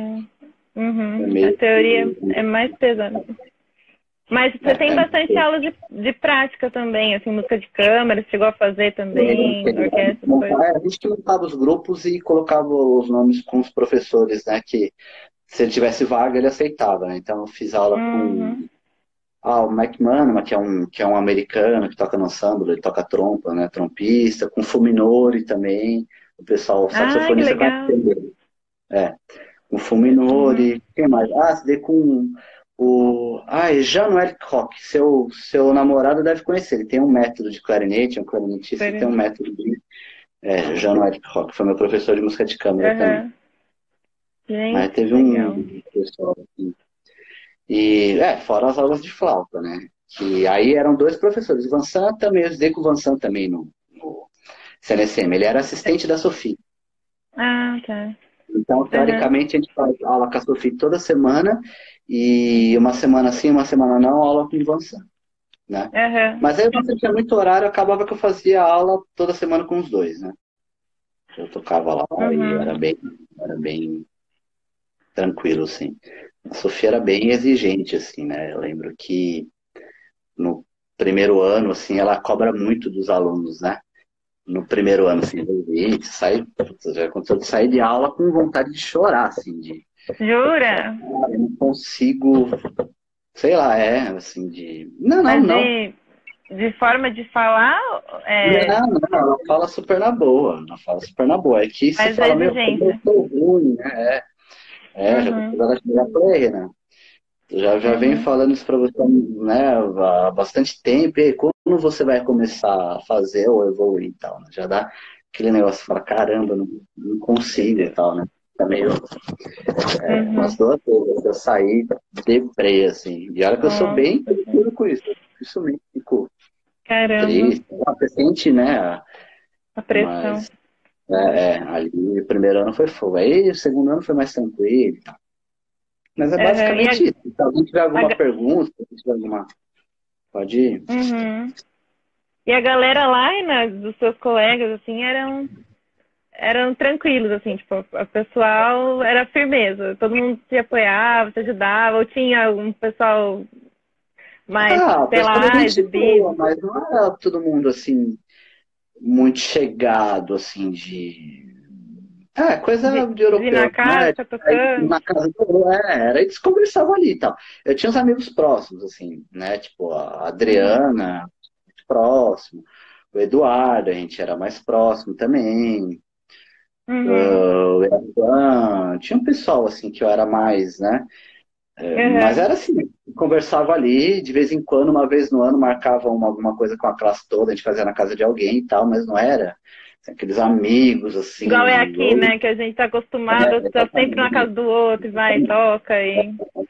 Uhum. É meio... A teoria é mais pesada. Mas você é, tem bastante é, aula de, de prática também, assim, música de câmara, chegou a fazer também, orquestra, é, A gente montava os grupos e colocava os nomes com os professores, né, que se ele tivesse vaga, ele aceitava, né? Então eu fiz aula uhum. com ah, o Mike Manama, que é um, que é um americano que toca no samba, ele toca trompa, né? Trompista, com Fuminori também. O pessoal, o saxofonista ah, É. Com Fuminori, uhum. quem mais? Ah, se com o. Ah, é Jean-Noël Koch. Seu, seu namorado deve conhecer. Ele tem um método de clarinete, é um clarinetista, ele tem um método de. É, Jean-Noël Koch, foi meu professor de música de câmera uhum. também. Gente, Mas teve um pessoal assim, e, é, fora as aulas de flauta, né? Que aí eram dois professores, Van Sant também, eu estudei com o Van Sant também no, no CNSM. Ele era assistente da Sofia. Ah, tá. Então, teoricamente, uhum. a gente faz aula com a Sofia toda semana e uma semana sim, uma semana não, aula com o Van Sant. Né? Uhum. Mas aí você tinha muito horário, acabava que eu fazia aula toda semana com os dois, né? Eu tocava lá uhum. e era bem, era bem tranquilo, assim. A Sofia era bem exigente, assim, né? Eu lembro que no primeiro ano, assim, ela cobra muito dos alunos, né? No primeiro ano, assim, gente, sai, já aconteceu de sair de aula com vontade de chorar, assim, de. Jura? Eu não consigo, sei lá, é, assim, de. Não, não, Mas não. De, de forma de falar? É... Não, não, ela fala super na boa, ela fala super na boa. É que você Mas fala, meu, eu tô ruim, né? É. É, uhum. já falei, né? Já, já uhum. venho falando isso para você né, há bastante tempo. E aí, quando você vai começar a fazer ou evoluir e tal? Né? Já dá aquele negócio, fala, caramba, não, não consigo e tal, né? Tá meio. É, uhum. Umas duas vezes eu saí deprê, assim. E olha que eu sou bem tranquilo com isso. Isso me ficou. Caramba. Triste. Você sente, né? A, a pressão. Mas, é, é, ali o primeiro ano foi fogo. Aí o segundo ano foi mais tranquilo e tal. Mas é basicamente é, isso. Se alguém tiver alguma a... pergunta, se tiver alguma. Pode ir. Uhum. E a galera lá, né, dos seus colegas, assim, eram eram tranquilos, assim, tipo, o pessoal era firmeza, todo mundo se apoiava, se ajudava, ou tinha um pessoal mais, ah, sei lá, exibido. Mas não era todo mundo assim, muito chegado, assim, de. É, coisa de, de europeu. na casa, né? tocando. Na casa é, era, eles conversavam ali e tal. Eu tinha uns amigos próximos, assim, né? Tipo, a Adriana, muito próximo. O Eduardo, a gente era mais próximo também. Uhum. Uh, o Ivan, tinha um pessoal, assim, que eu era mais, né? Uhum. Mas era assim, conversava ali, de vez em quando, uma vez no ano, marcava uma, alguma coisa com a classe toda, a gente fazia na casa de alguém e tal, mas não era assim, aqueles amigos, assim. Igual é aqui, né? Que a gente tá acostumado, é, tá sempre na casa do outro, vai, toca e. Uhum.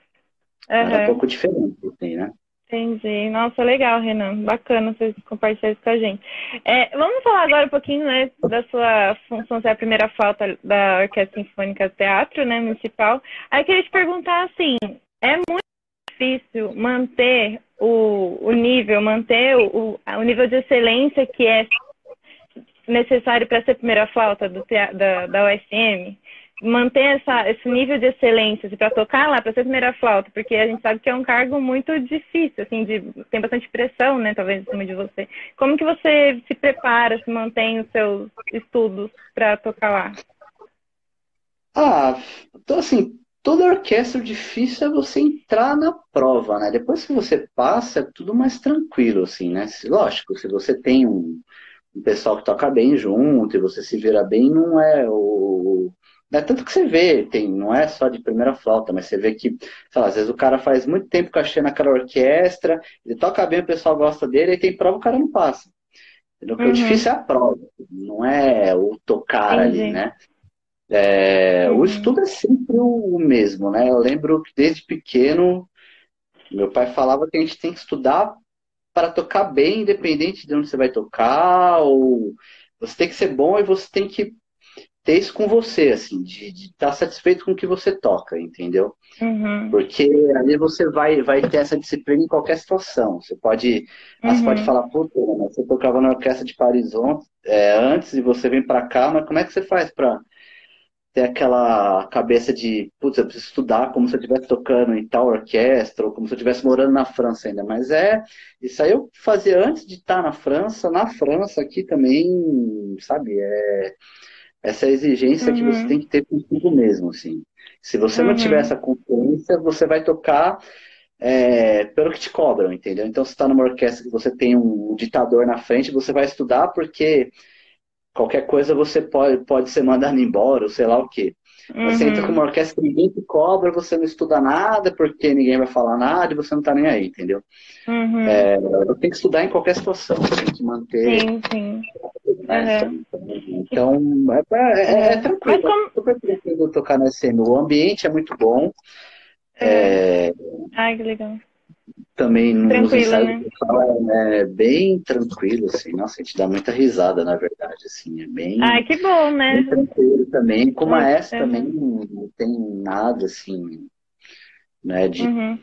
Era um pouco diferente, assim, né? Entendi. Nossa, legal, Renan. Bacana vocês compartilharem isso com a gente. É, vamos falar agora um pouquinho né, da sua função, você é a primeira falta da Orquestra Sinfônica Teatro né, Municipal. Aí queria te perguntar assim, é muito difícil manter o, o nível, manter o, o nível de excelência que é necessário para ser primeira flauta do, da, da USM? Manter essa, esse nível de excelência assim, para tocar lá, para ser primeira flauta, porque a gente sabe que é um cargo muito difícil, assim, de, tem bastante pressão, né, talvez, em cima de você. Como que você se prepara, se mantém os seus estudos para tocar lá? Ah, então assim, toda orquestra difícil é você entrar na prova, né? Depois que você passa, é tudo mais tranquilo, assim, né? Lógico, se você tem um, um pessoal que toca bem junto e você se vira bem, não é o É tanto que você vê, tem, não é só de primeira flauta, mas você vê que, sei lá, às vezes o cara faz muito tempo cachê naquela orquestra, ele toca bem, o pessoal gosta dele, e tem prova o cara não passa. Entendeu? Porque uhum. o difícil é a prova, não é o tocar Entendi. ali, né? É, uhum. O estudo é sempre o mesmo, né? Eu lembro que desde pequeno, meu pai falava que a gente tem que estudar para tocar bem, independente de onde você vai tocar, ou você tem que ser bom e você tem que ter isso com você, assim, de estar tá satisfeito com o que você toca, entendeu? Uhum. Porque ali você vai, vai ter essa disciplina em qualquer situação. Você pode, uhum. você pode falar, puta, você tocava na orquestra de Paris é, antes e você vem para cá, mas como é que você faz para ter aquela cabeça de, putz, eu preciso estudar como se eu estivesse tocando em tal orquestra, ou como se eu estivesse morando na França ainda. Mas é, isso aí eu fazia antes de estar na França, na França aqui também, sabe, é essa exigência uhum. que você uhum. tem que ter consigo mesmo, assim. Se você uhum. não tiver essa consciência, você vai tocar é, pelo que te cobram, entendeu? Então, se está numa orquestra que você tem um ditador na frente, você vai estudar porque qualquer coisa você pode, pode ser mandado embora, ou sei lá o quê. Uhum. Você entra com uma orquestra que ninguém te cobra, você não estuda nada, porque ninguém vai falar nada e você não tá nem aí, entendeu? Uhum. É, eu tenho que estudar em qualquer situação, tem que manter. Sim, sim. Uhum. Então, é, é, é, é tranquilo. Como... Eu super tocar na SM. O ambiente é muito bom. É... Ai, que legal também nos ensaios né? fala, é bem tranquilo, assim, nossa, a gente dá muita risada, na verdade, assim, é bem... Ai, que bom, né? tranquilo também, como a essa também não tem nada, assim, né, de... Uhum.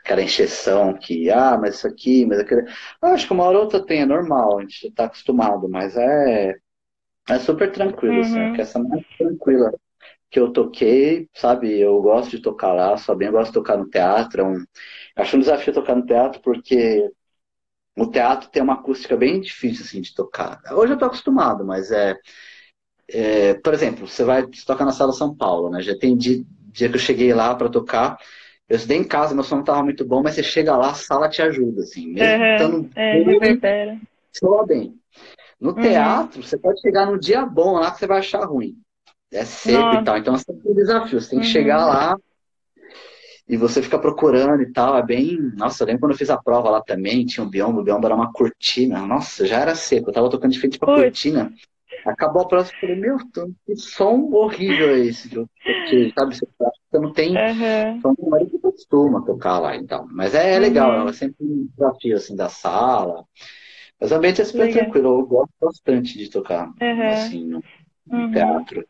Aquela encheção que, ah, mas isso aqui, mas aquilo... Ah, acho que uma hora ou outra tem, é normal, a gente tá acostumado, mas é... É super tranquilo, assim, uhum. assim, que essa é mais tranquila que eu toquei, sabe? Eu gosto de tocar lá, só bem eu gosto de tocar no teatro. É um... Acho um desafio tocar no teatro porque o teatro tem uma acústica bem difícil assim, de tocar. Hoje eu tô acostumado, mas é, é por exemplo, você vai tocar na sala São Paulo, né? Já tem dia, dia que eu cheguei lá para tocar, eu estudei em casa, meu som não tava muito bom, mas você chega lá, a sala te ajuda, assim, mesmo uhum, estando é, soa bem. No uhum. teatro, você pode chegar num dia bom lá que você vai achar ruim. É seco Nossa. e tal. Então você tem um desafio. Você tem que uhum. chegar lá e você fica procurando e tal. É bem. Nossa, eu lembro quando eu fiz a prova lá também, tinha um biombo, o biombo era uma cortina. Nossa, já era seco. Eu tava tocando de frente pra Ui. cortina. Acabou a prova e falei, meu, que som horrível é esse? Porque, sabe, você não tem. Uhum. Só é que costuma tocar lá então. Mas é, é legal, uhum. é sempre um desafio assim da sala. Mas o ambiente é super legal. tranquilo, eu gosto bastante de tocar uhum. assim no, no uhum. teatro.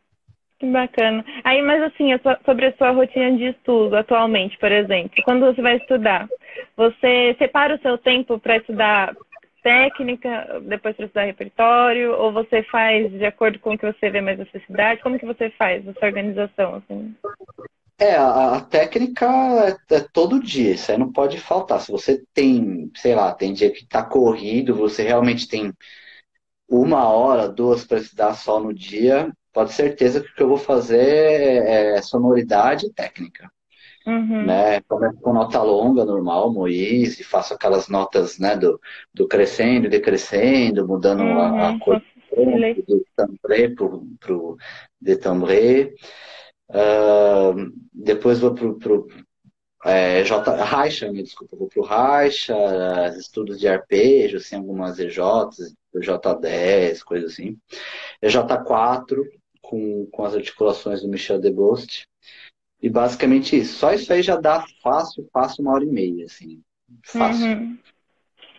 Que bacana. Aí, mas assim, sobre a sua rotina de estudo atualmente, por exemplo, quando você vai estudar, você separa o seu tempo para estudar técnica, depois para estudar repertório, ou você faz de acordo com o que você vê mais necessidade? Como que você faz essa organização? Assim? É, a, a técnica é, é, todo dia, isso aí não pode faltar. Se você tem, sei lá, tem dia que está corrido, você realmente tem uma hora, duas para estudar só no dia, pode certeza que o que eu vou fazer é sonoridade e técnica. Uhum. Né? Começo com nota longa, normal, Moís, e faço aquelas notas né, do, do crescendo e decrescendo, mudando uhum. a, a uhum. cor do tambré pro, pro de tambré. Uh, depois vou pro, pro é, J, Raixa, me desculpa, vou pro Raixa, estudos de arpejo, assim, algumas EJs, J10, coisa assim. EJ4, com, com as articulações do Michel Debost. E basicamente isso. Só isso aí já dá fácil, fácil uma hora e meia, assim. Fácil. Uhum.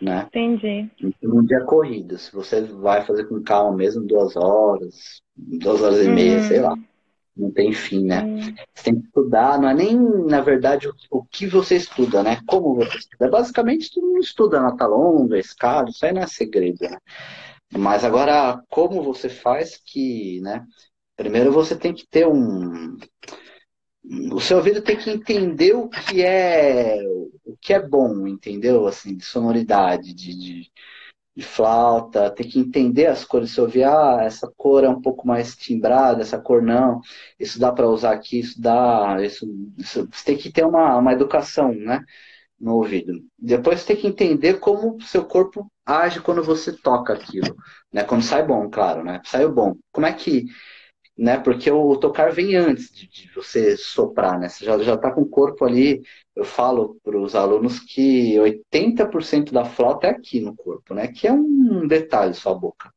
Né? Entendi. Um dia corrido. Se você vai fazer com calma mesmo, duas horas, duas horas e meia, uhum. sei lá. Não tem fim, né? Uhum. Você tem que estudar, não é nem, na verdade, o, o, que você estuda, né? Como você estuda. Basicamente, todo mundo estuda nota longa, escala, isso aí não é segredo, né? Mas agora, como você faz que, né? Primeiro você tem que ter um. O seu ouvido tem que entender o que é o que é bom, entendeu? Assim, de sonoridade, de, de, de flauta, tem que entender as cores. Se ouvir, ah, essa cor é um pouco mais timbrada, essa cor não, isso dá para usar aqui, isso dá. Isso, isso, você tem que ter uma, uma educação, né? No ouvido. Depois você tem que entender como o seu corpo age quando você toca aquilo. Né? Quando sai bom, claro, né? Saiu bom. Como é que né? Porque o tocar vem antes de, de você soprar, né? Você já, já tá com o corpo ali. Eu falo para os alunos que 80% da flauta é aqui no corpo, né? Que é um detalhe sua boca.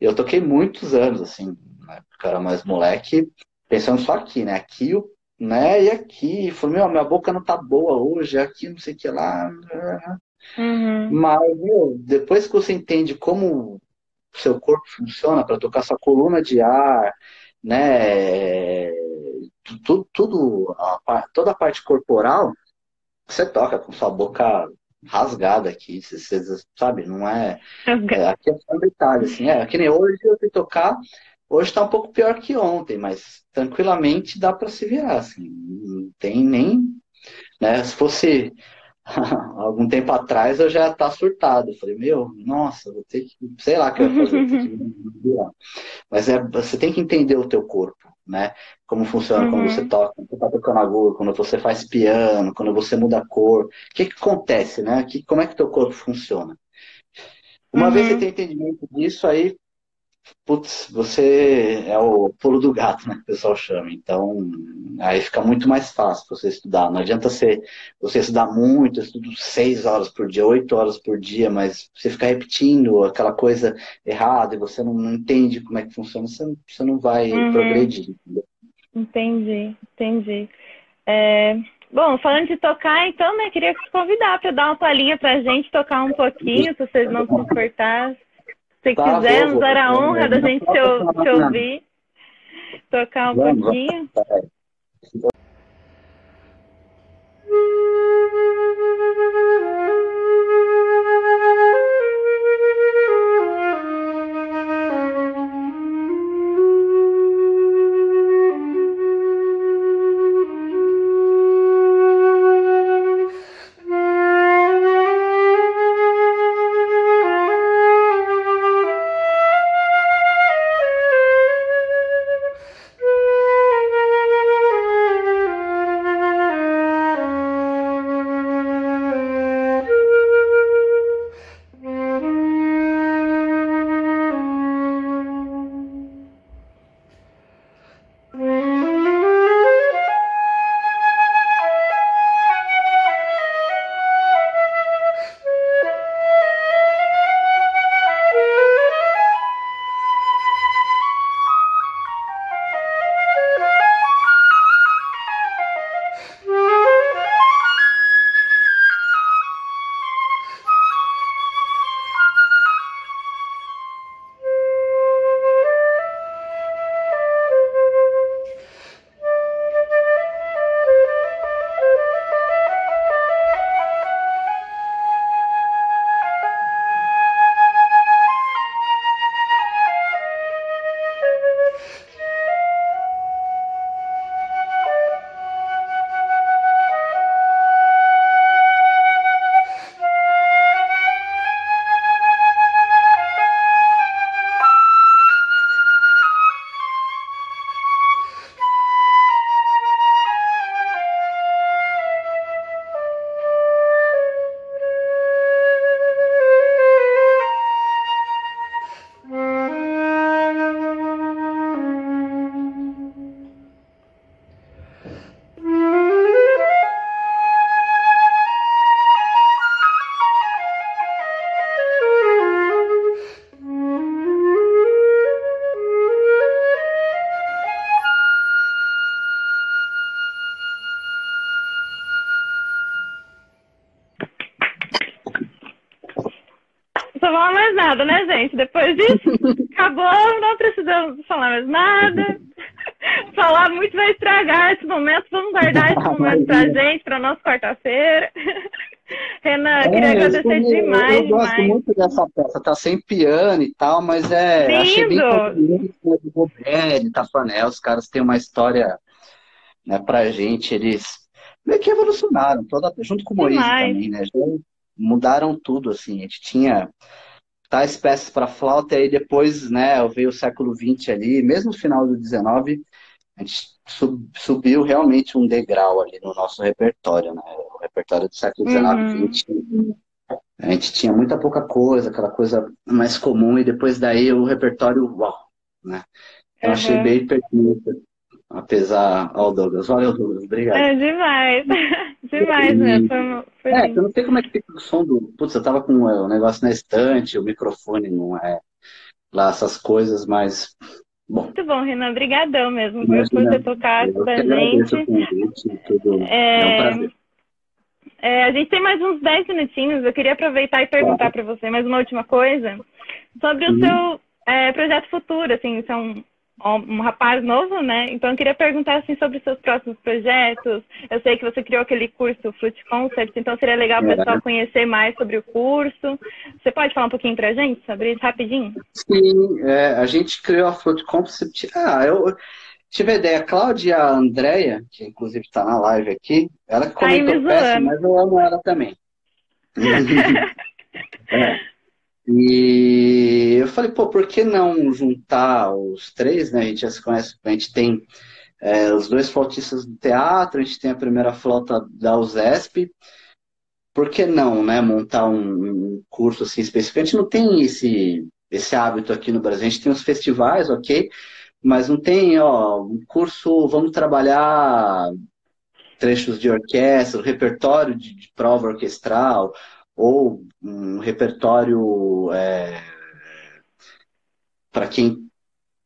Eu toquei muitos anos, assim, né? era mais moleque, pensando só aqui, né? Aqui, né? E aqui. Falei, meu, minha boca não tá boa hoje, aqui não sei o que lá. Uhum. Mas, meu, depois que você entende como o seu corpo funciona para tocar sua coluna de ar, né? Tudo, tudo a, toda a parte corporal, você toca com sua boca rasgada aqui, você, você sabe? Não é, é. Aqui é só um detalhe, assim. É, que nem hoje eu fui tocar, hoje está um pouco pior que ontem, mas tranquilamente dá para se virar, assim. Não tem nem. Né, se fosse [LAUGHS] algum tempo atrás eu já tá surtado. falei, meu, nossa, vou ter que, sei lá que eu vou fazer. [LAUGHS] Mas é, você tem que entender o teu corpo, né? Como funciona uhum. quando você toca, quando você tá tocando agulha, quando você faz piano, quando você muda a cor. O que que acontece, né? Que, como é que teu corpo funciona? Uma uhum. vez você tem entendimento disso, aí putz, você é o pulo do gato, né, que o pessoal chama. Então, aí fica muito mais fácil você estudar. Não adianta você, você estudar muito, eu estudo seis horas por dia, oito horas por dia, mas você ficar repetindo aquela coisa errada e você não, não entende como é que funciona, você, você não vai uhum. progredir. Entendi, entendi. É... Bom, falando de tocar, então, né, queria te convidar para dar uma palhinha para a gente tocar um pouquinho, se vocês não se [LAUGHS] importassem. Se tá, quiser, nos dar a honra da gente te, te ouvir, tocar um vamos, pouquinho. Vamos. Nada, né, gente? Depois disso, [LAUGHS] acabou, não precisamos falar mais nada. [LAUGHS] falar muito vai estragar esse momento. Vamos guardar esse momento pra gente, pra nossa quarta-feira. [LAUGHS] Renan, é, queria agradecer eu, demais. Eu gosto demais. muito dessa peça, tá sem piano e tal, mas é. Lindo. Achei bem né, do Roberto, Tafanel, os caras têm uma história né, pra gente, eles meio que evolucionaram, toda, junto com o Moisés também, né? Mudaram tudo, assim. A gente tinha tais peças para flauta, e aí depois, né, veio o século XX ali, mesmo no final do XIX, a gente sub, subiu realmente um degrau ali no nosso repertório, né, o repertório do século XIX uhum. XX. A gente tinha muita pouca coisa, aquela coisa mais comum, e depois daí o repertório, uau, né. Eu achei bem pertinente, apesar ao Douglas. Valeu, Douglas. Obrigado. É demais. [LAUGHS] demais, né? Foi, foi é, eu não sei como é que fica o som do. Putz, eu tava com o negócio na estante, o microfone não é lá essas coisas, mas. Bom. Muito bom, Renan. Obrigadão mesmo por você tocar pra gente. Convite, tudo. É... é um prazer. É, a gente tem mais uns 10 minutinhos. Eu queria aproveitar e perguntar para você mais uma última coisa sobre o uhum. seu é, projeto futuro. Assim, é um, rapaz novo, né? Então eu queria perguntar assim sobre os seus próximos projetos. Eu sei que você criou aquele curso Flute Concept, então seria legal o pessoal conhecer mais sobre o curso. Você pode falar um pouquinho para a gente sobre isso rapidinho? Sim, é, a gente criou a Flute Concept. Ah, eu Tive a ideia, a Cláudia a Andrea, que inclusive está na live aqui, ela comentou peça, mas eu amo ela também. [LAUGHS] [LAUGHS] é. E eu falei, pô, por que não juntar os três, né? A gente já se conhece, a gente tem é, os dois flautistas do teatro, a gente tem a primeira flauta da USESP. Por que não, né? Montar um, um curso assim específico? A gente não tem esse, esse hábito aqui no Brasil. A gente tem os festivais, ok? mas não tem, ó, um curso, vamos trabalhar trechos de orquestra, repertório de, de prova orquestral, ou um repertório é, para quem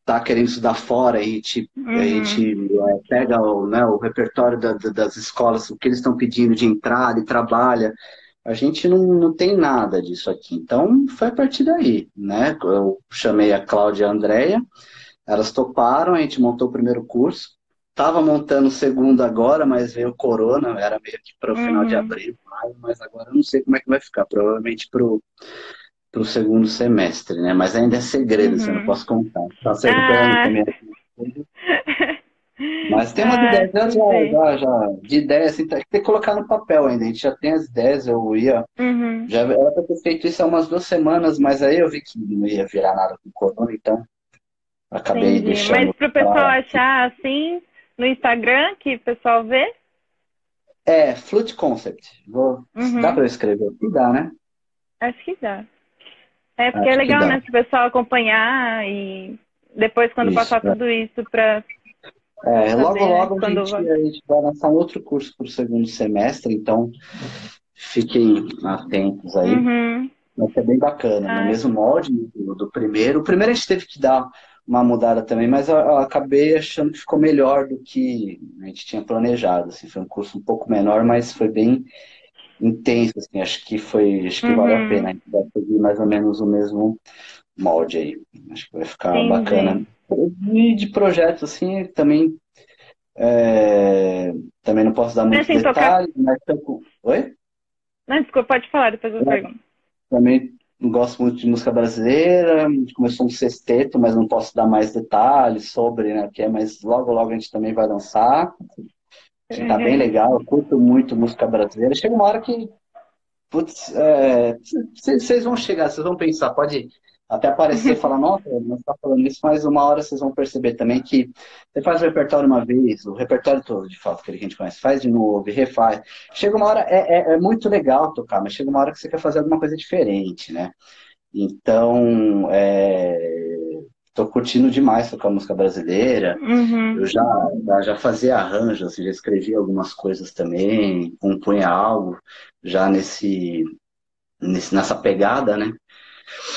está querendo estudar fora, a gente, uhum. a gente é, pega o, né, o repertório da, das escolas, o que eles estão pedindo de entrada e trabalha. A gente não, não tem nada disso aqui. Então, foi a partir daí, né? Eu chamei a Cláudia e a Andrea, elas toparam, a gente montou o primeiro curso. Tava montando o segundo agora, mas veio o corona, era meio que para o uhum. final de uhum. abril, mas agora eu não sei como é que vai ficar. Provavelmente para o segundo semestre, né? Mas ainda é segredo, uhum. você não posso contar. Tá acertando ah. também. [LAUGHS] Mas tem umas ah, ideias, já, já, já, de ideias, assim, tem que colocar no papel ainda. A gente já tem as ideias, eu ia. Uhum. Já era para ter feito isso há umas duas semanas, mas aí eu vi que não ia virar nada com corona, então Acabei Entendi. deixando. Mas para o pessoal achar assim no Instagram que o pessoal vê? É, Flute Concept. Vou... Uhum. Dá para eu escrever aqui? Dá, né? Acho que dá. É porque é Acho é legal, né? Se o pessoal acompanhar e depois quando isso, passar é. tudo isso para. É, logo, logo a gente, a gente vai lançar um outro curso para o segundo semestre, então fiquem atentos aí. Uhum. Vai ser bem bacana, ah. no mesmo molde do, do primeiro. O primeiro a gente teve que dar uma mudada também, mas eu, eu, acabei achando que ficou melhor do que a gente tinha planejado. Assim, foi um curso um pouco menor, mas foi bem intenso. Assim, acho que foi, acho que uhum. vale a pena. A gente vai seguir mais ou menos o mesmo molde aí. Acho que vai ficar Sim, bacana. E de projetos assim, também é, também não posso dar muitos detalhes, tocar... mas Oi? Não, desculpa, pode falar, depois eu é, pergunto. Também gosto muito de música brasileira, começou um sexteto, mas não posso dar mais detalhes sobre, né, que é, mas logo, logo a gente também vai lançar. Tá bem uhum. legal, eu curto muito música brasileira. Chega uma hora que, putz, vocês é, vão chegar, vocês vão pensar, pode até aparecer e falar, nossa, não está falando isso, mas uma hora vocês vão perceber também que você faz o repertório uma vez, o repertório todo, de fato, que a gente conhece, faz de novo, refaz. Chega uma hora, é, é, é, muito legal tocar, mas chega uma hora que você quer fazer alguma coisa diferente, né? Então, estou é, curtindo demais tocar música brasileira. Uhum. Eu já, já fazia arranjos, assim, já escrevi algumas coisas também, compunha algo já nesse, nesse, nessa pegada, né?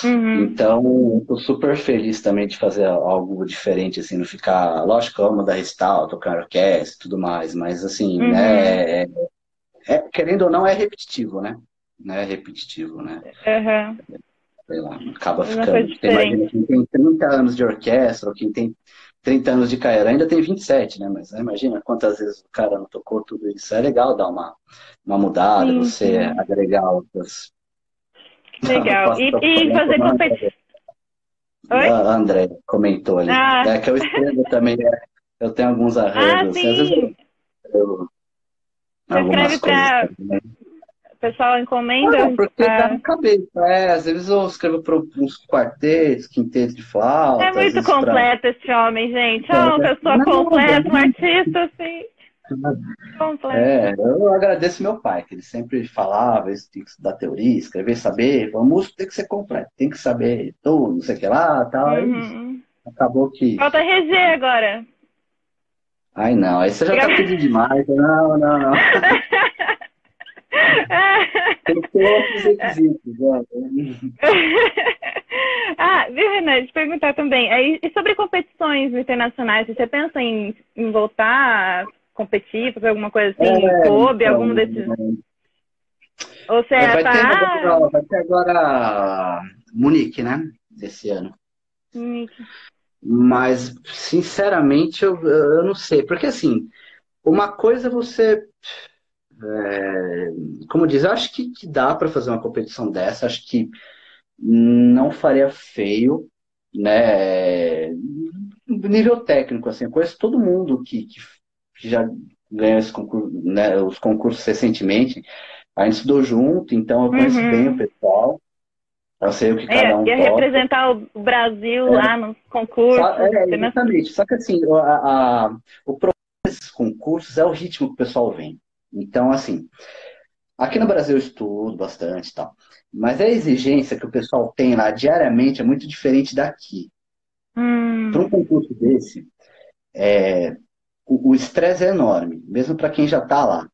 Uhum. Então, estou super feliz também de fazer algo diferente, assim, não ficar. Lógico eu amo dar recital, tocar orquestra e tudo mais, mas assim, uhum. né, é, é, querendo ou não, é repetitivo, né? É repetitivo, né? Uhum. Sei lá, acaba ficando. Tem, imagina, quem tem 30 anos de orquestra, ou quem tem 30 anos de carreira, ainda tem 27, né? Mas né, imagina quantas vezes o cara não tocou tudo isso. É legal dar uma, uma mudada, sim, você sim. agregar outras Legal. E, e fazer competição. Oi? A André comentou ali. Ah. É que eu escrevo também, é, eu tenho alguns arranjos. Ah, assim, às vezes eu, escreve para o pessoal encomenda? Não, porque pra... dá na cabeça. É, às vezes eu escrevo para uns quartetos, quintetos de flauta. É muito completo pra... esse homem, gente. É, uma pessoa completa, um artista, assim. É, eu agradeço meu pai, que ele sempre falava, isso tem que estudar teoria, escrever, saber, o músico tem que ser completo, tem que saber tudo, não sei o que lá, tal. É uhum. acabou que. Falta RG agora. Ai, não, aí você já tá pedindo demais. Não, não, não. [LAUGHS] Tem que ter outros requisitos. Né? [LAUGHS] ah, viu, Renan? Te perguntar também. E sobre competições internacionais, você pensa em, em voltar competir, fazer alguma coisa assim, é, clube, então, algum desses. Ou você é, vai, tá... ter agora, vai ter agora Munique, né? Desse ano. Munique. Mas, sinceramente, eu, eu não sei. Porque, assim, uma coisa é você. É, como diz, eu acho que, que dá para fazer uma competição dessa. Acho que não faria feio, né? Nível técnico, assim. Eu conheço todo mundo que, que já ganhou esse concurso, né, os concursos recentemente. A gente estudou junto, então eu conheço uhum. bem o pessoal. Eu sei o que cada um é, Ia representar o Brasil é. lá nos concursos. É, exatamente. Só que assim, a, a, o problema desses concursos é o ritmo que o pessoal vem. Então, assim, aqui no Brasil eu estudo bastante e tal. Mas a exigência que o pessoal tem lá diariamente é muito diferente daqui. Hum. Para um concurso desse, é, o estresse é enorme, mesmo para quem já está lá.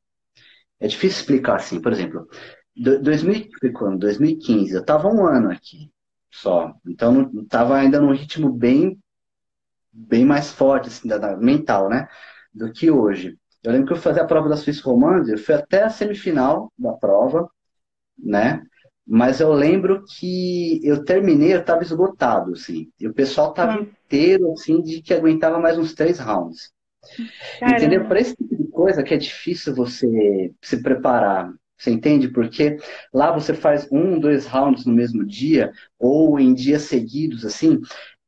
É difícil explicar assim. Por exemplo, 2015, eu estava um ano aqui só. Então, estava ainda num ritmo bem, bem mais forte, assim, da, da, mental, né? Do que hoje. Eu lembro que eu fazia a prova da Swiss Romance, eu fui até a semifinal da prova, né? Mas eu lembro que eu terminei, eu estava esgotado, assim. E o pessoal estava hum. inteiro, assim, de que aguentava mais uns três rounds. Caramba. Entendeu? Para esse tipo de coisa que é difícil você se preparar. Você entende? Porque lá você faz um, dois rounds no mesmo dia, ou em dias seguidos, assim,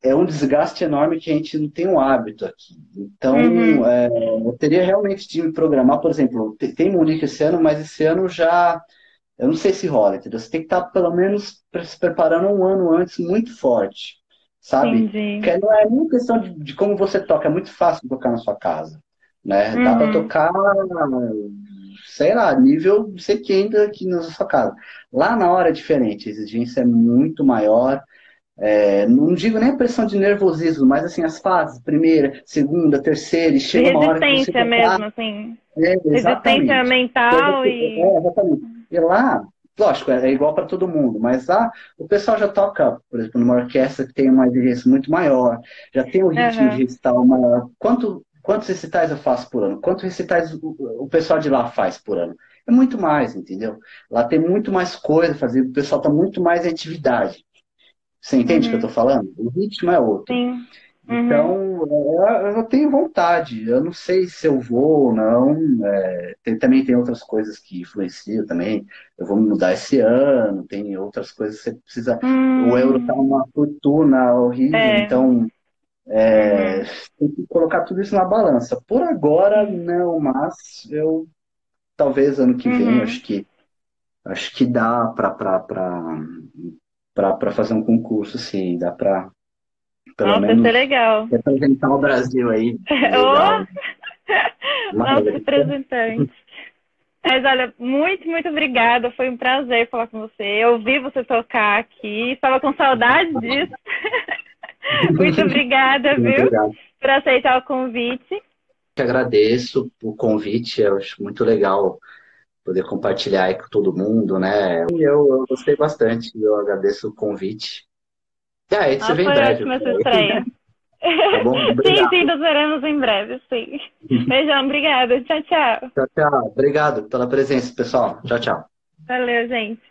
é um desgaste enorme que a gente não tem um hábito aqui. Então, uhum. é, eu teria realmente de me programar, por exemplo, tem Munique esse ano, mas esse ano já. Eu não sei se rola, entendeu? Você tem que estar pelo menos se preparando um ano antes muito forte sabe? Entendi. Porque não é nem questão de, de, como você toca, é muito fácil tocar na sua casa, né? Uhum. Dá para tocar, sei lá, nível você que ainda aqui na sua casa. Lá na hora é diferente, a exigência é muito maior. É, não digo nem a pressão de nervosismo, mas assim, as fases, primeira, segunda, terceira, e chega uma hora que você mesmo, assim. É, Resistência mental e... É, exatamente. E lá, Lógico, é igual para todo mundo, mas lá o pessoal já toca, por exemplo, numa orquestra que tem uma exigência muito maior, já tem o ritmo uhum. de recital maior. Quanto, quantos recitais eu faço por ano? Quantos recitais o, o pessoal de lá faz por ano? É muito mais, entendeu? Lá tem muito mais coisa a fazer, o pessoal está muito mais em atividade. Você entende o uhum. que eu estou falando? O ritmo é outro. Sim. Uhum. Então, eu, eu, tenho vontade. Eu não sei se eu vou ou não. É, tem, também tem outras coisas que influenciam também. Eu vou me mudar esse ano, tem outras coisas que você precisa. Hum. O euro tá uma fortuna horrível, é. então é, uhum. tem que colocar tudo isso na balança. Por agora, não, mas eu talvez ano que vem, uhum. acho que acho que dá para fazer um concurso, sim, dá para pelo Nossa, menos isso é legal. representar o Brasil aí. [LAUGHS] oh! Nosso representante. Mas olha, muito, muito obrigada. Foi um prazer falar com você. Eu ouvi você tocar aqui. Estava com saudade disso. [LAUGHS] muito obrigada, viu? Obrigado. Por aceitar o convite. Agradeço o convite. Eu acho muito legal poder compartilhar aí com todo mundo, né? Eu, eu gostei bastante. Eu agradeço o convite. É, aí você ah, vem em breve. Foi ótima estreia. Tá bom? [LAUGHS] sim, sim, nos veremos em breve, sim. [LAUGHS] Beijão, obrigada. Tchau, tchau. Tchau, tchau. Obrigado pela presença, pessoal. Tchau, tchau. Valeu, gente.